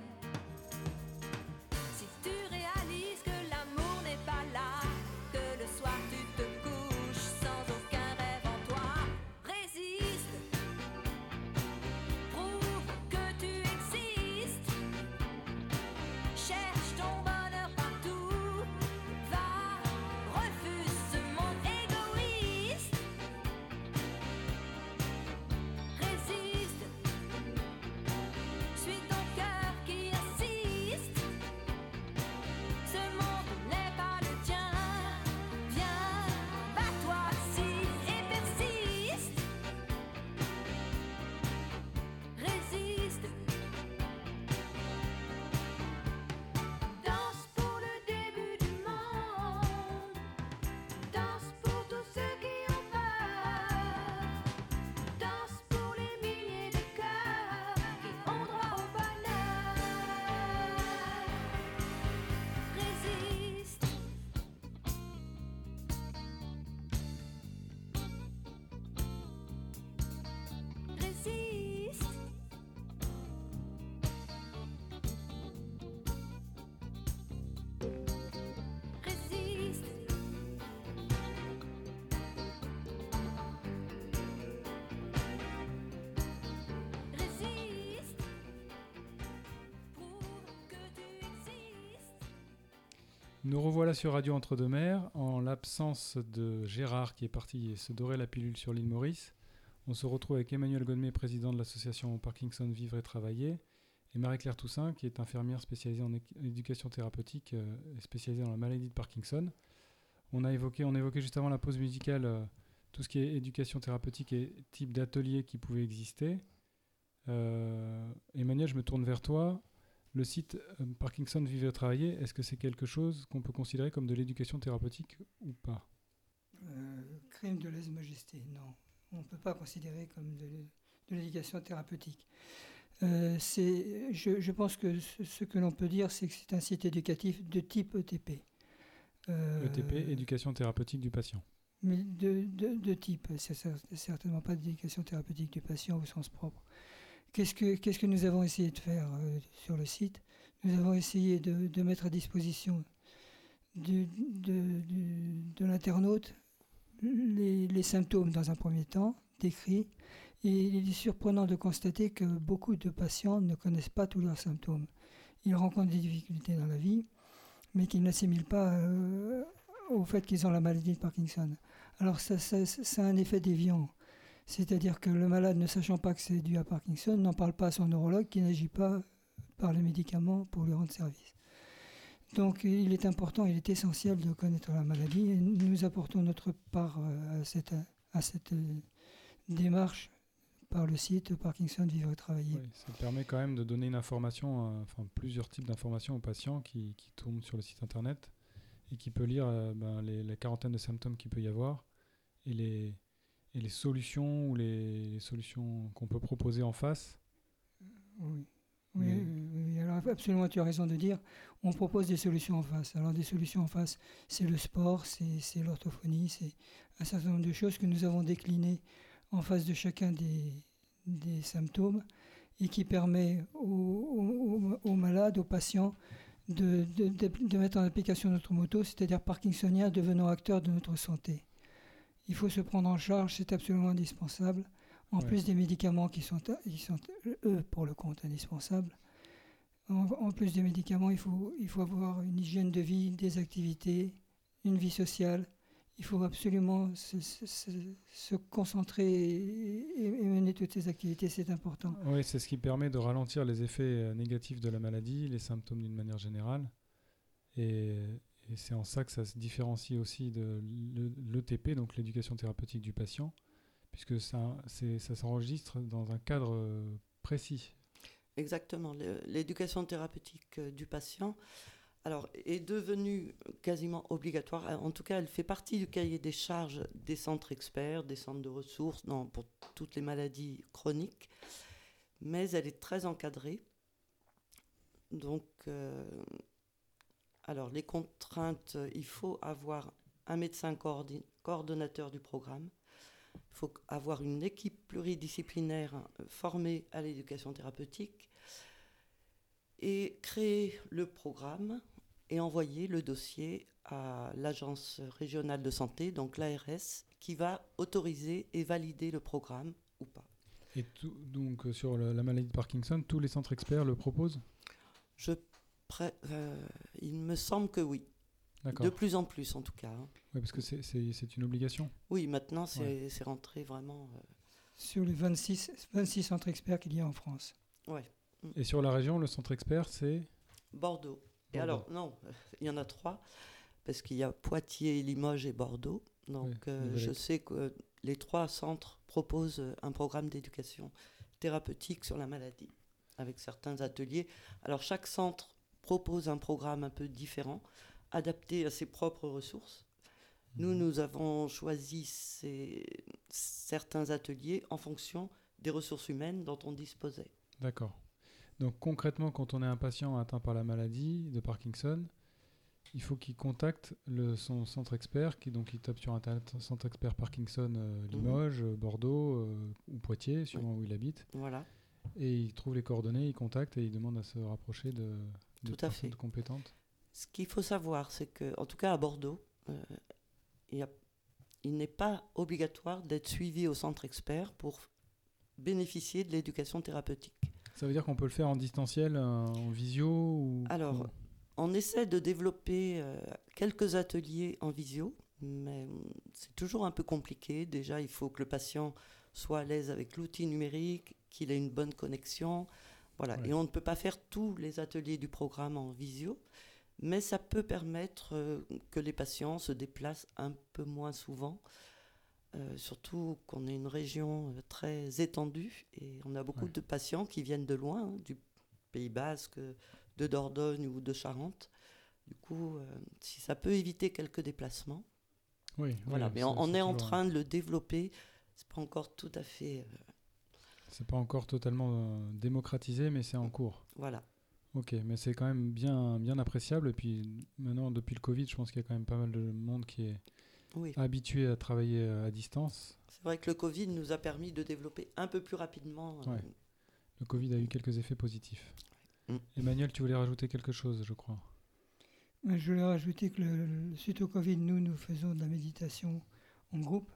Nous revoilà sur Radio Entre-deux-Mers. En l'absence de Gérard qui est parti se dorer la pilule sur l'île Maurice, on se retrouve avec Emmanuel Godmet, président de l'association Parkinson Vivre et Travailler, et Marie-Claire Toussaint, qui est infirmière spécialisée en éducation thérapeutique euh, et spécialisée dans la maladie de Parkinson. On a évoqué, on a évoqué juste avant la pause musicale euh, tout ce qui est éducation thérapeutique et type d'atelier qui pouvait exister. Euh, Emmanuel, je me tourne vers toi. Le site euh, Parkinson Vivre et Travailler, est-ce que c'est quelque chose qu'on peut considérer comme de l'éducation thérapeutique ou pas? Euh, crime de lèse-majesté, non. on ne peut pas considérer comme de, de l'éducation thérapeutique. Euh, je, je pense que ce, ce que l'on peut dire, c'est que c'est un site éducatif de type ETP. Euh, ETP, éducation thérapeutique du patient. mais de, de, de type. C'est cer- certainement pas d'éducation thérapeutique du patient au sens propre. Qu'est-ce que, nous avons essayé de faire euh, sur le site? Nous avons essayé de, mettre à disposition de, l'internaute les, les symptômes dans un premier temps, décrits. Et il est surprenant de constater que beaucoup de patients ne connaissent pas tous leurs symptômes. Ils rencontrent des difficultés dans la vie, mais qu'ils n'assimilent pas euh, au fait qu'ils ont la maladie de Parkinson. Alors ça, ça, ça a un effet déviant. C'est-à-dire que le malade, ne sachant pas que c'est dû à Parkinson, n'en parle pas à son neurologue qui n'agit pas par les médicaments pour lui rendre service. Donc il est important, il est essentiel de connaître la maladie et nous apportons notre part euh, à cette, à cette euh, démarche par le site Parkinson Vivre et Travailler. Ça permet quand même de donner une information, euh, enfin plusieurs types d'informations aux patients qui, qui tombent sur le site internet et qui peut lire ben, les, la de symptômes qu'il peut y avoir et les, et les solutions ou les, les solutions qu'on peut proposer en face. Oui. Oui, alors absolument, tu as raison de dire, on propose des solutions en face. Alors des solutions en face, c'est le sport, c'est l'orthophonie, c'est un certain nombre de choses que nous avons déclinées en face de chacun des, des symptômes et qui permet aux, aux- aux- aux malades, aux patients, de, de- de- de mettre en application notre moto, c'est-à-dire parkinsonien devenant acteur de notre santé. Il faut se prendre en charge, c'est absolument indispensable. En Ouais. plus des médicaments qui sont, qui sont, eux, pour le compte, indispensables. En, en plus des médicaments, il faut, il faut avoir une hygiène de vie, des activités, une vie sociale. Il faut absolument se, se- se- se concentrer et, et mener toutes ces activités, c'est important. Oui, c'est ce qui permet de ralentir les effets euh, négatifs de la maladie, les symptômes d'une manière générale. Et, et c'est en ça que ça se différencie aussi de l'ETP, donc l'éducation thérapeutique du patient, puisque ça, s'enregistre dans un cadre euh, précis. Exactement. L'éducation thérapeutique euh, du patient alors, est devenue quasiment obligatoire. Euh, En tout cas, elle fait partie du cahier des charges des centres experts, des centres de ressources pour toutes les maladies chroniques. Mais elle est très encadrée. Donc, alors, les contraintes, euh, il faut avoir un médecin coordonnateur du programme. Il faut avoir une équipe pluridisciplinaire euh, formée à l'éducation thérapeutique et créer le programme et envoyer le dossier à l'agence régionale de santé, donc l'ARS, qui va autoriser et valider le programme ou pas. Et tout- donc euh, sur le- la maladie de Parkinson, tous les centres experts le proposent? Je euh, il me semble que oui. De plus en plus, en tout cas. hein. Oui, parce que c'est- une obligation. Oui, maintenant, c'est Ouais. c'est rentré vraiment. euh, Sur les 26, 26 centres experts qu'il y a en France. ouais. Et sur la région, le centre expert, c'est Bordeaux. Et alors, non, il y en a trois, parce qu'il y a Poitiers, Limoges et Bordeaux. Donc, Oui, euh, je sais que les trois centres proposent un programme d'éducation thérapeutique sur la maladie, avec certains ateliers. Alors, chaque centre propose un programme un peu différent, adapté à ses propres ressources. Nous, Mhm. nous avons choisi ces- certains ateliers en fonction des ressources humaines dont on disposait. D'accord. Donc concrètement, quand on est un patient atteint par la maladie de Parkinson, il faut qu'il contacte le, son centre expert, qui donc il tape sur internet centre expert Parkinson euh, Limoges, euh, Bordeaux euh, ou Poitiers, suivant où il habite. Voilà. Et il trouve les coordonnées, il contacte et il demande à se rapprocher de, de Tout à fait. compétentes. Ce qu'il faut savoir, c'est que, en tout cas à Bordeaux, euh, il y a- il n'est pas obligatoire d'être suivi au centre expert pour bénéficier de l'éducation thérapeutique. Ça veut dire qu'on peut le faire en distanciel, euh, en visio ou Alors, on essaie de développer euh, quelques ateliers en visio, mais c'est toujours un peu compliqué. Déjà, il faut que le patient soit à l'aise avec l'outil numérique, qu'il ait une bonne connexion. Voilà. Ouais. Et on ne peut pas faire tous les ateliers du programme en visio, mais ça peut permettre euh, que les patients se déplacent un peu moins souvent. Euh, surtout qu'on est une région euh, très étendue et on a beaucoup Ouais. de patients qui viennent de loin, hein, du Pays Basque, de Dordogne ou de Charente. Du coup, euh, si ça peut éviter quelques déplacements, Oui, oui, voilà. Mais on, est en train de le développer. c'est pas encore tout à fait. Euh, C'est pas encore totalement euh, démocratisé, mais c'est en cours. voilà. Ok, mais c'est quand même bien, bien appréciable. Et puis maintenant, depuis le Covid, je pense qu'il y a quand même pas mal de monde qui est Oui. habitué à travailler euh, à distance. C'est vrai que le Covid nous a permis de développer un peu plus rapidement. euh, Ouais. Le Covid a eu quelques effets positifs. Mm. Emmanuel, tu voulais rajouter quelque chose, je crois. Mais Je voulais rajouter que le- le- suite au Covid, nous, nous faisons de la méditation en groupe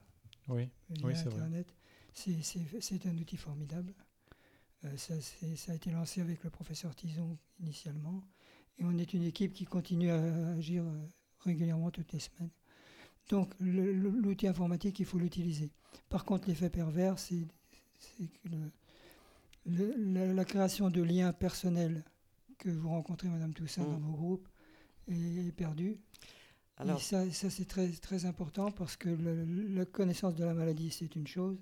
Oui, oui c'est vrai. C'est- un outil formidable. Euh, ça, a été lancé avec le professeur Tison initialement. Et on est une équipe qui continue à agir euh, régulièrement toutes les semaines. Donc l'outil informatique, il faut l'utiliser. Par contre, l'effet pervers, c'est que le- le- la, la création de liens personnels que vous rencontrez, Madame Toussaint, dans Mm. vos groupes, est, est perdue. Alors- Et ça, ça c'est très, très important parce que le- la connaissance de la maladie, c'est une chose,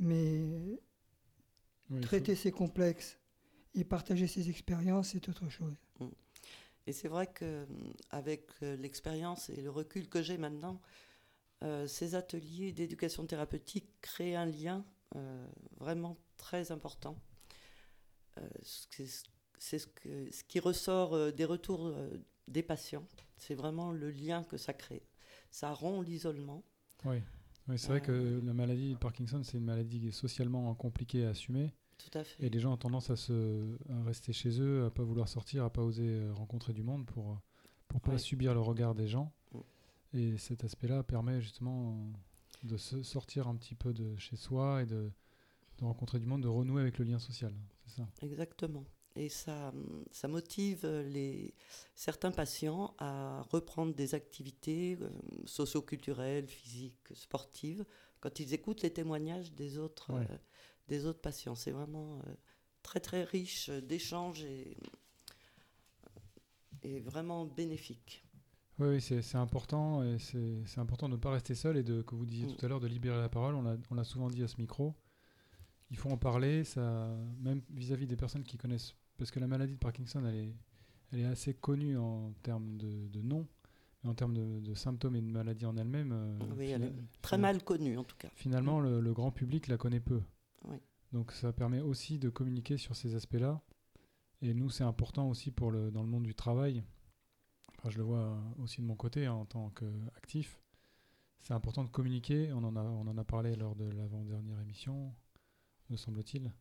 mais Oui, traiter ces complexes et partager ses expériences, c'est autre chose. Et c'est vrai que hum, avec euh, l'expérience et le recul que j'ai maintenant, euh, ces ateliers d'éducation thérapeutique créent un lien euh, vraiment très important. Euh, c'est ce- ce, que- ce qui ressort euh, des retours euh, des patients. C'est vraiment le lien que ça crée. Ça rompt l'isolement. Oui, oui c'est vrai que la maladie de Parkinson, c'est une maladie socialement compliquée à assumer. Tout à fait. Et les gens ont tendance à, se, à rester chez eux, à pas vouloir sortir, à pas oser euh, rencontrer du monde pour, euh, pour pas Ouais. subir le regard des gens. Mm. Et cet aspect-là permet justement euh, de se sortir un petit peu de chez soi et de, de rencontrer du monde, de renouer avec le lien social. C'est ça? Exactement. Et ça, ça motive euh, les, certains patients à reprendre des activités euh, socio-culturelles, physiques, sportives, quand ils écoutent les témoignages des autres, Ouais. euh, des autres patients. C'est vraiment euh, très très riche d'échanges et, et vraiment bénéfique. Oui, oui, c'est c'est important et c'est c'est important de ne pas rester seul et de, que vous disiez Mm. tout à l'heure, de libérer la parole. On l'a- On l'a souvent dit à ce micro. Il faut en parler, ça, même vis-à-vis des personnes qui connaissent. Parce que la maladie de Parkinson, elle est, elle est assez connue en termes de, de nom, mais en termes de, de symptômes et de maladie en elle-même. euh, Oui, elle est très mal connue en tout cas. Finalement, le, le grand public la connaît peu. Oui. Donc ça permet aussi de communiquer sur ces aspects-là. Et nous, c'est important aussi pour le, dans le monde du travail. Enfin, je le vois aussi de mon côté hein, en tant qu'actif. C'est important de communiquer. On en a, on en a parlé lors de l'avant-dernière émission, me semble-t-il.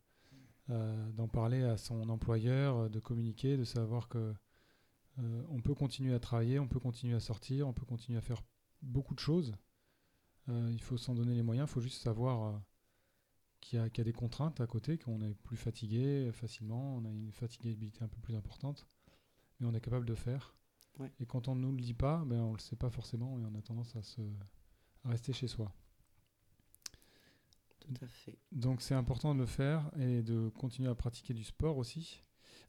Euh, D'en parler à son employeur, euh, de communiquer, de savoir que euh, on peut continuer à travailler, on peut continuer à sortir, on peut continuer à faire beaucoup de choses. Il faut s'en donner les moyens, il faut juste savoir qu'il y, a- qu'il y a des contraintes à côté, qu'on est plus fatigué facilement, on a une fatigabilité un peu plus importante, mais on est capable de faire. Ouais. Et quand on ne nous le dit pas, ben, on ne le sait pas forcément et on a tendance à, se, à rester chez soi. Tout à fait. Donc c'est important de le faire et de continuer à pratiquer du sport aussi.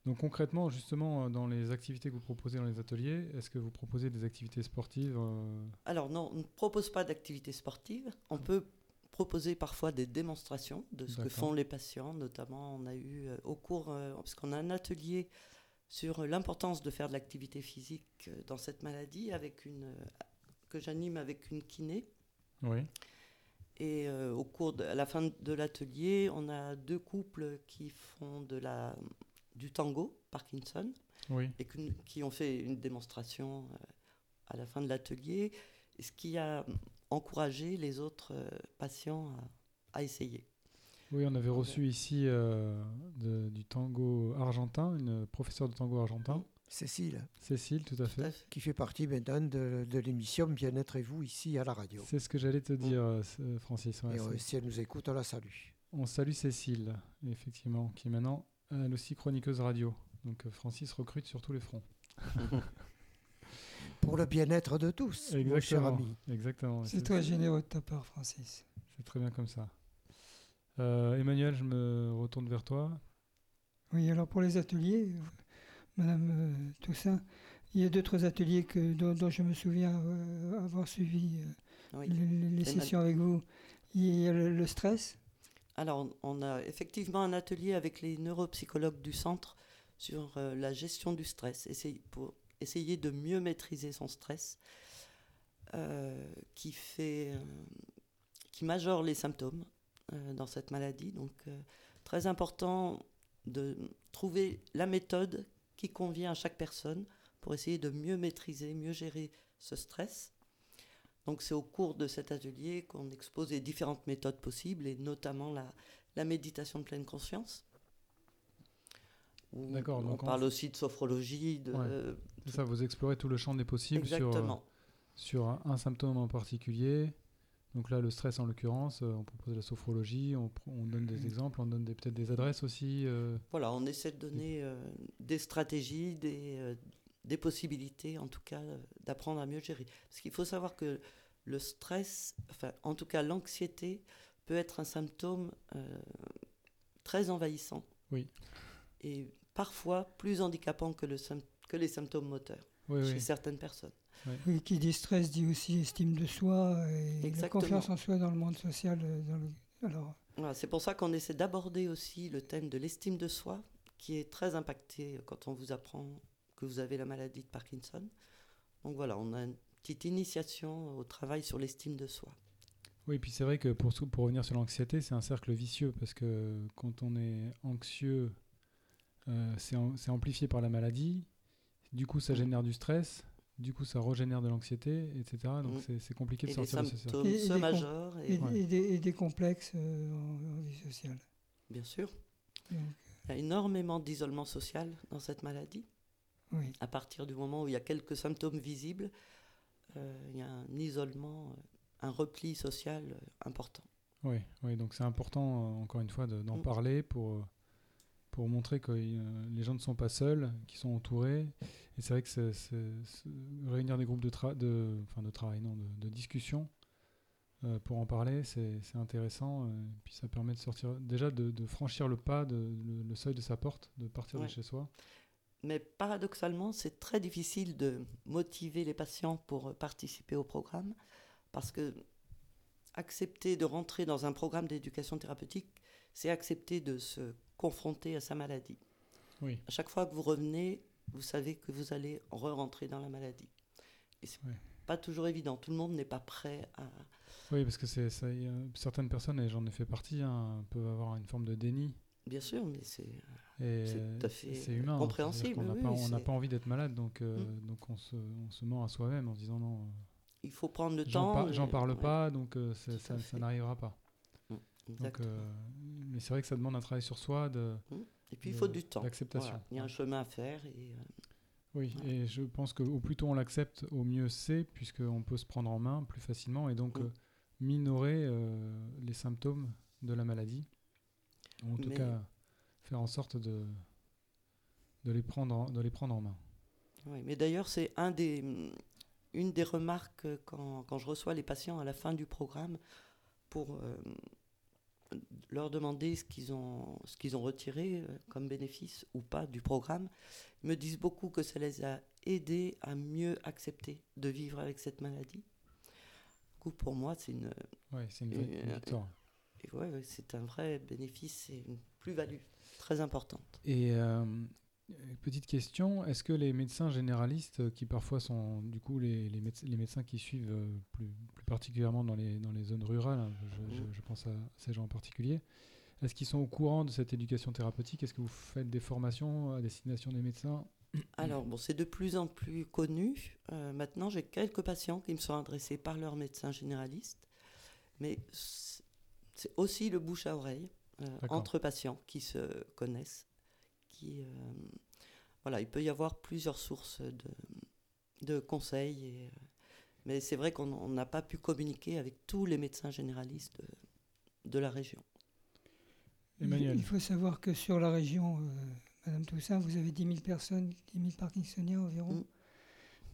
Donc concrètement, justement, euh, dans les activités que vous proposez dans les ateliers, est-ce que vous proposez des activités sportives euh, Alors non, on ne propose pas d'activité sportive. On peut proposer parfois des démonstrations de ce que font les patients. Notamment, on a eu euh, au cours, euh, parce qu'on a un atelier sur l'importance de faire de l'activité physique dans cette maladie, avec une que j'anime avec une kiné. Oui. Et euh, au cours de, à la fin de l'atelier, on a deux couples qui font de la, du tango, Parkinson, Oui. et qui ont fait une démonstration euh, à la fin de l'atelier, ce qui a encouragé les autres euh, patients à, à essayer. Oui, on avait reçu ici euh, de- du tango argentin, une professeure de tango argentin. Cécile. Cécile, tout à fait. Qui fait partie maintenant de, de l'émission Bien-être et vous ici à la radio. C'est ce que j'allais te dire, euh, c- Francis. ouais, Et euh, si elle nous écoute, on la salue. On salue Cécile, effectivement, qui est maintenant elle aussi chroniqueuse radio. Donc euh, Francis recrute sur tous les fronts. Pour le bien-être de tous, mon cher Exactement. ami. Exactement. C'est très généreux de ta part, Francis. C'est très bien comme ça. Euh, Emmanuel, je me retourne vers toi. Oui, alors pour les ateliers, euh, Madame euh, Toussaint, il y a d'autres ateliers que, dont, dont je me souviens euh, avoir suivi euh, Oui. les, sessions avec vous. Il y a le, le stress. Alors, on- a effectivement un atelier avec les neuropsychologues du centre sur la gestion du stress, essayer, pour essayer de mieux maîtriser son stress, euh, qui, fait, euh, qui majore les symptômes euh, dans cette maladie. Donc, très important de trouver la méthode qui convient à chaque personne pour essayer de mieux maîtriser, mieux gérer ce stress. Donc, c'est au cours de cet atelier qu'on expose les différentes méthodes possibles et notamment la, la méditation de pleine conscience. D'accord, On en- parle aussi de sophrologie, de, Ouais. C'est ça, vous explorez tout le champ des possibles sur, euh, Exactement. sur un, un symptôme en particulier. Donc là, le stress en l'occurrence, euh, on propose la sophrologie, on, donne des exemples, on donne peut-être des adresses aussi. euh, Voilà, on essaie de donner euh, des stratégies, des, euh, des possibilités, en tout cas, euh, d'apprendre à mieux gérer. Parce qu'il faut savoir que le stress, enfin, en tout cas, l'anxiété peut être un symptôme euh, très envahissant. Oui. Et parfois plus handicapant que, le que les symptômes moteurs Oui, chez oui. certaines personnes. Oui, qui dit stress dit aussi estime de soi et la confiance en soi dans le monde social. euh, Dans le... Alors, Voilà, c'est pour ça qu'on essaie d'aborder aussi le thème de l'estime de soi, qui est très impacté quand on vous apprend que vous avez la maladie de Parkinson. Donc voilà, on a une petite initiation au travail sur l'estime de soi. Oui, puis c'est vrai que pour, pour revenir sur l'anxiété, c'est un cercle vicieux parce que quand on est anxieux, euh, c'est am- c'est amplifié par la maladie. Du coup, ça Mm. génère du stress. Du coup, ça régénère de l'anxiété, etc. Donc Mm. c'est- compliqué de Et sortir de ce cercle. symptômes Et- et majorent, et, et, Ouais. et des, et des complexes euh, en, en vie sociale. bien sûr. Donc, Il y a énormément d'isolement social dans cette maladie. oui. À partir du moment où il y a quelques symptômes visibles, euh, il y a un isolement, euh, un repli social important. Oui, oui, donc c'est important, encore une fois, de- d'en Mm. parler pour, euh, pour montrer que euh, les gens ne sont pas seuls, qu'ils sont entourés. Et c'est vrai que c'est- c'est- c'est- réunir des groupes de, tra- de, enfin de travail, non, de, de discussion euh, pour en parler, c'est c'est intéressant. euh, puis ça permet de sortir, déjà de, de franchir le pas, de, le, le seuil de sa porte, de partir Ouais. de chez soi. Mais paradoxalement, c'est très difficile de motiver les patients pour participer au programme parce que accepter de rentrer dans un programme d'éducation thérapeutique, c'est accepter de se confronter à sa maladie. Oui. À chaque fois que vous revenez, vous savez que vous allez re-rentrer dans la maladie. Et c'est Ouais. pas toujours évident. Tout le monde n'est pas prêt à. Oui, parce que c'est ça, il y a- certaines personnes, et j'en ai fait partie, hein, peuvent avoir une forme de déni. Bien sûr, mais c'est. C'est tout à fait c'est humain. hein. compréhensible, n'a oui, pas, on n'a pas envie d'être malade, donc, euh, donc on, se, on se ment à soi-même en se disant non. euh, Il faut prendre le J'en temps. par- j'en parle ouais, pas, donc euh, ça, n'arrivera pas. Donc, euh, mais c'est vrai que ça demande un travail sur soi, de, Et puis il faut du temps. Voilà. Il y a un chemin à faire et. euh, Oui, et je pense qu'au plus tôt on l'accepte, au mieux c'est, puisqu'on peut se prendre en main plus facilement et donc Mm. euh, minorer euh, les symptômes de la maladie. Ou en tout Mais- cas, faire en sorte de, de, les, prendre en, de les prendre en main. Oui, mais d'ailleurs, c'est un des, une des remarques quand, quand je reçois les patients à la fin du programme pour euh, leur demander ce qu'ils ont, ce qu'ils ont retiré euh, comme bénéfice ou pas du programme. Ils me disent beaucoup que ça les a aidés à mieux accepter de vivre avec cette maladie. Du coup, pour moi, c'est une, c'est une, vraie- une Euh, victoire. et ouais, ouais, c'est un vrai bénéfice et une plus-value très importante. Et euh, petite question, est-ce que les médecins généralistes, euh, qui parfois sont du coup les, les, médec- les médecins qui suivent euh, plus, plus particulièrement dans les, dans les zones rurales, hein, je, je- je pense à ces gens en particulier, est-ce qu'ils sont au courant de cette éducation thérapeutique? Est-ce que vous faites des formations à destination des médecins? Alors, bon, c'est de plus en plus connu. Euh, maintenant, j'ai quelques patients qui me sont adressés par leur médecin généraliste, mais c'est aussi le bouche à oreille euh, entre patients qui se connaissent. Qui, euh, voilà, il peut y avoir plusieurs sources de, de conseils, et, euh, mais c'est vrai qu'on on n'a pas pu communiquer avec tous les médecins généralistes de, de la région. Il, Emmanuel. il faut savoir que sur la région, euh, Madame Toussaint, vous avez 10 000 personnes, 10 000 Parkinsoniens environ.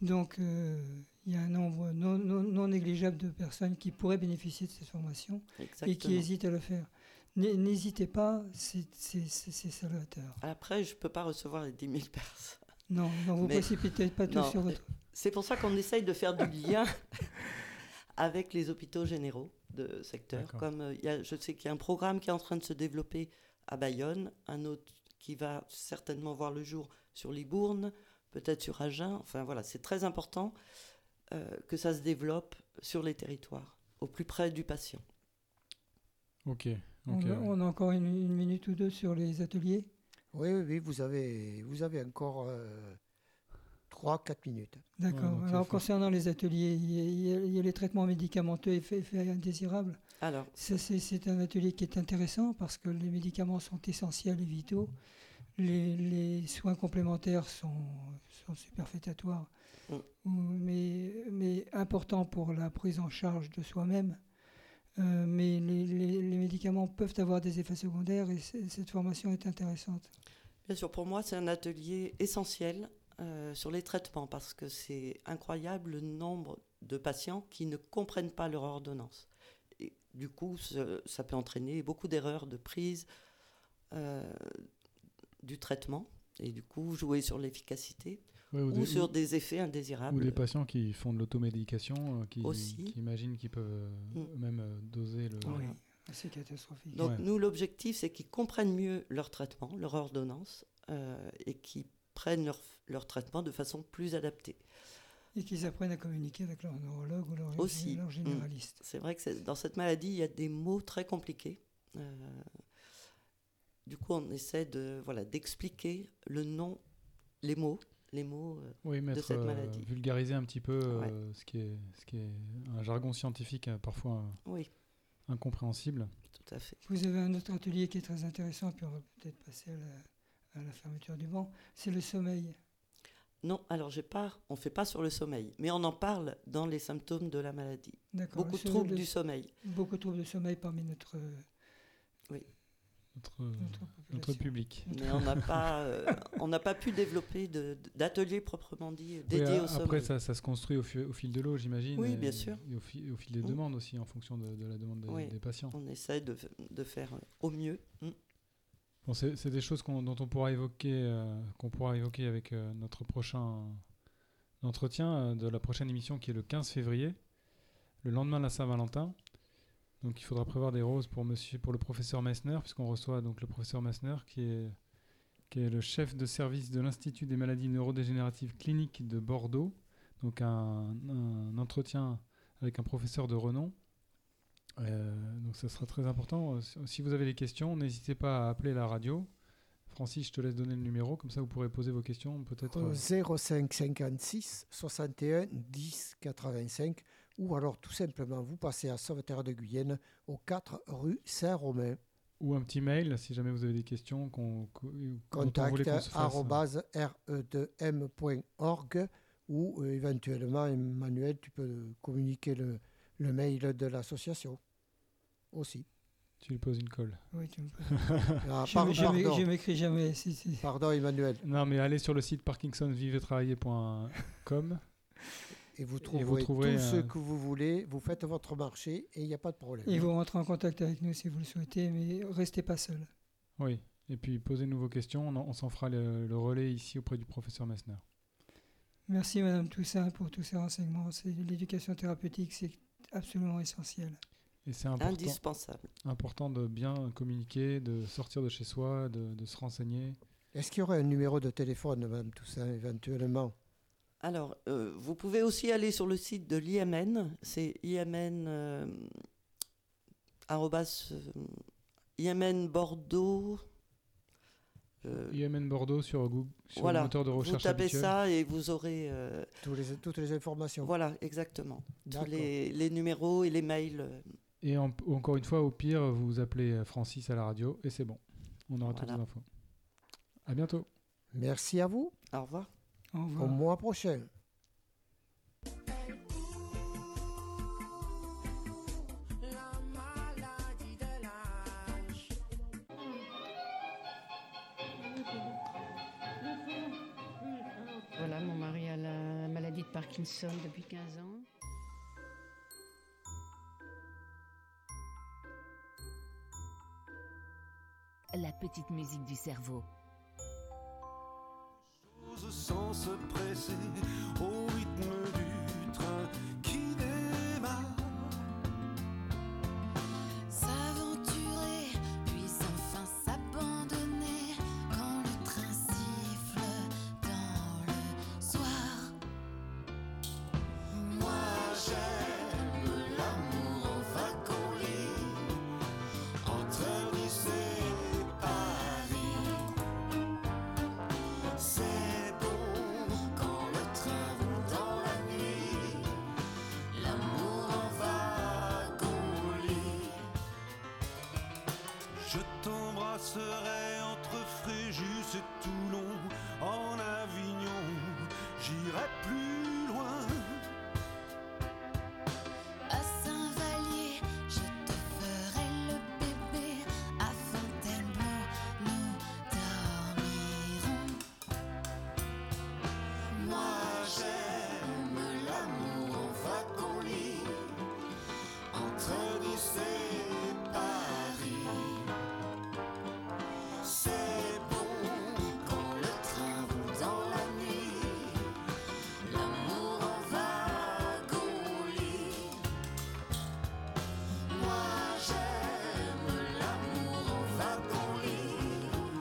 Mm. Donc, euh, il y a un nombre non, non- non négligeable de personnes qui pourraient bénéficier de cette formation et qui hésitent à le faire. N'hé- N'hésitez pas, c'est c'est- c'est- c'est salvateur. Après, je ne peux pas recevoir les 10 000 personnes. Non, non vous Mais- précipitez pas tout non, sur votre... C'est pour ça qu'on essaye de faire du lien avec les hôpitaux généraux de secteur. Comme euh, il y a- je sais qu'il y a un programme qui est en train de se développer à Bayonne, un autre qui va certainement voir le jour sur Libourne, peut-être sur Agen. Enfin voilà, c'est très important euh, que ça se développe sur les territoires, au plus près du patient. Ok. On, a, ouais. on a encore une, une minute ou deux sur les ateliers. Oui, oui, oui, vous avez, vous avez encore 3-4 minutes. D'accord. Alors concernant les ateliers, il y, a, il y les traitements médicamenteux et effets, effets indésirables. Alors, Ça, C'est c'est un atelier qui est intéressant parce que les médicaments sont essentiels et vitaux. Les, les soins complémentaires sont, sont superfétatoires, Mm. mais, mais importants pour la prise en charge de soi-même. Euh, mais les, médicaments peuvent avoir des effets secondaires et cette formation est intéressante. Bien sûr, pour moi, c'est un atelier essentiel euh, sur les traitements parce que c'est incroyable le nombre de patients qui ne comprennent pas leur ordonnance. Et du coup, ça peut entraîner beaucoup d'erreurs de prise euh, du traitement et du coup jouer sur l'efficacité Ouais, ou ou, des- sur ou- des effets Ou indésirables. des patients qui font de l'automédication, euh, qui, imaginent qu'ils peuvent euh, Mm. eux-mêmes euh, doser le. Oui, c'est catastrophique. Donc Ouais. nous, l'objectif, c'est qu'ils comprennent mieux leur traitement, leur ordonnance, euh, et qu'ils prennent leur, leur traitement de façon plus adaptée. Et qu'ils apprennent à communiquer avec leur neurologue ou leur, Aussi. leur Mm. généraliste. C'est vrai que dans cette maladie, il y a des mots très compliqués. Euh, du coup, on essaie de voilà d'expliquer le nom, les mots, les mots. euh, Oui, mettre, cette euh, maladie. vulgariser un petit peu euh, Ouais. ce, qui est, ce qui est un jargon scientifique euh, parfois euh, Oui, incompréhensible. tout à fait. Vous avez un autre atelier qui est très intéressant, puis on va peut-être passer à la, à la fermeture du banc, c'est le sommeil. Non, alors j'ai pas, on fait pas sur le sommeil, mais on en parle dans les symptômes de la maladie. D'accord. Beaucoup de Le- troubles le- du sommeil. Beaucoup de troubles de sommeil parmi notre, euh, notre notre public. Mais on n'a pas, euh, on n'a pas pu développer d'atelier proprement dit Oui, dédié a- au sommeil. après, ça, ça se construit au, fi- au fil de l'eau, j'imagine. Oui, et- bien sûr. Et au, fi- au fil des Mm. demandes aussi, en fonction de, de la demande des, Oui. des patients. On essaie de, de faire au mieux. Mm. Bon, c'est c'est des choses qu'on- dont on pourra évoquer, euh, qu'on pourra évoquer avec euh, notre prochain entretien euh, de la prochaine émission qui est le 15 février, le lendemain de la Saint-Valentin. Donc il faudra prévoir des roses pour monsieur, pour le professeur Messner, puisqu'on reçoit donc le professeur Messner qui est, qui est le chef de service de l'Institut des maladies neurodégénératives cliniques de Bordeaux. Donc un, entretien avec un professeur de renom. Euh, donc ça sera très important. Euh, Si- vous avez des questions, n'hésitez pas à appeler la radio. Francis, je te laisse donner le numéro, comme ça vous pourrez poser vos questions peut-être. Au euh, 05 56 61 10 85 ou alors tout simplement vous passez à Sauveterre de Guyenne au 4 rue Saint-Romain. ou un petit mail si jamais vous avez des questions qu'on, Contact re2m.org ou euh, éventuellement Emmanuel tu peux communiquer le, le mail de l'association aussi. Tu lui poses une colle. Oui, tu me Ah, Je par- je m'écris jamais. si, si. pardon Emmanuel. Non, mais allez sur le site parkinsonvivetravailler.com. Et vous Et trouverez, vous trouverez tout ce un- que vous voulez, vous faites votre marché et il n'y a pas de problème. Et vous rentrez en contact avec nous si vous le souhaitez, mais restez pas seul. Oui. Et puis posez-nous vos questions. On, en- on s'en fera le, le relais ici auprès du professeur Messner. Merci Madame Toussaint pour tous ces renseignements. L'éducation thérapeutique, c'est absolument essentiel. Et c'est important, Indispensable. important de bien communiquer, de sortir de chez soi, de, de se renseigner. Est-ce qu'il y aurait un numéro de téléphone, Madame Toussaint, éventuellement? Alors, euh, vous pouvez aussi aller sur le site de l'IMN, c'est IMN, euh, arrobas, euh, IMN Bordeaux. euh, IMN Bordeaux sur Google, sur voilà, le moteur de vous recherche tapez habituel. ça et vous aurez, euh, Tous les, Toutes les informations. voilà, exactement, tous les, les numéros et les mails. Et en- encore une fois, au pire, vous appelez Francis à la radio et c'est bon. On aura toutes les infos. À bientôt. Merci à vous. Au revoir. Au mois prochain. Voilà, mon mari a la maladie de Parkinson depuis 15 ans. La petite musique du cerveau. Sans se presser au rythme du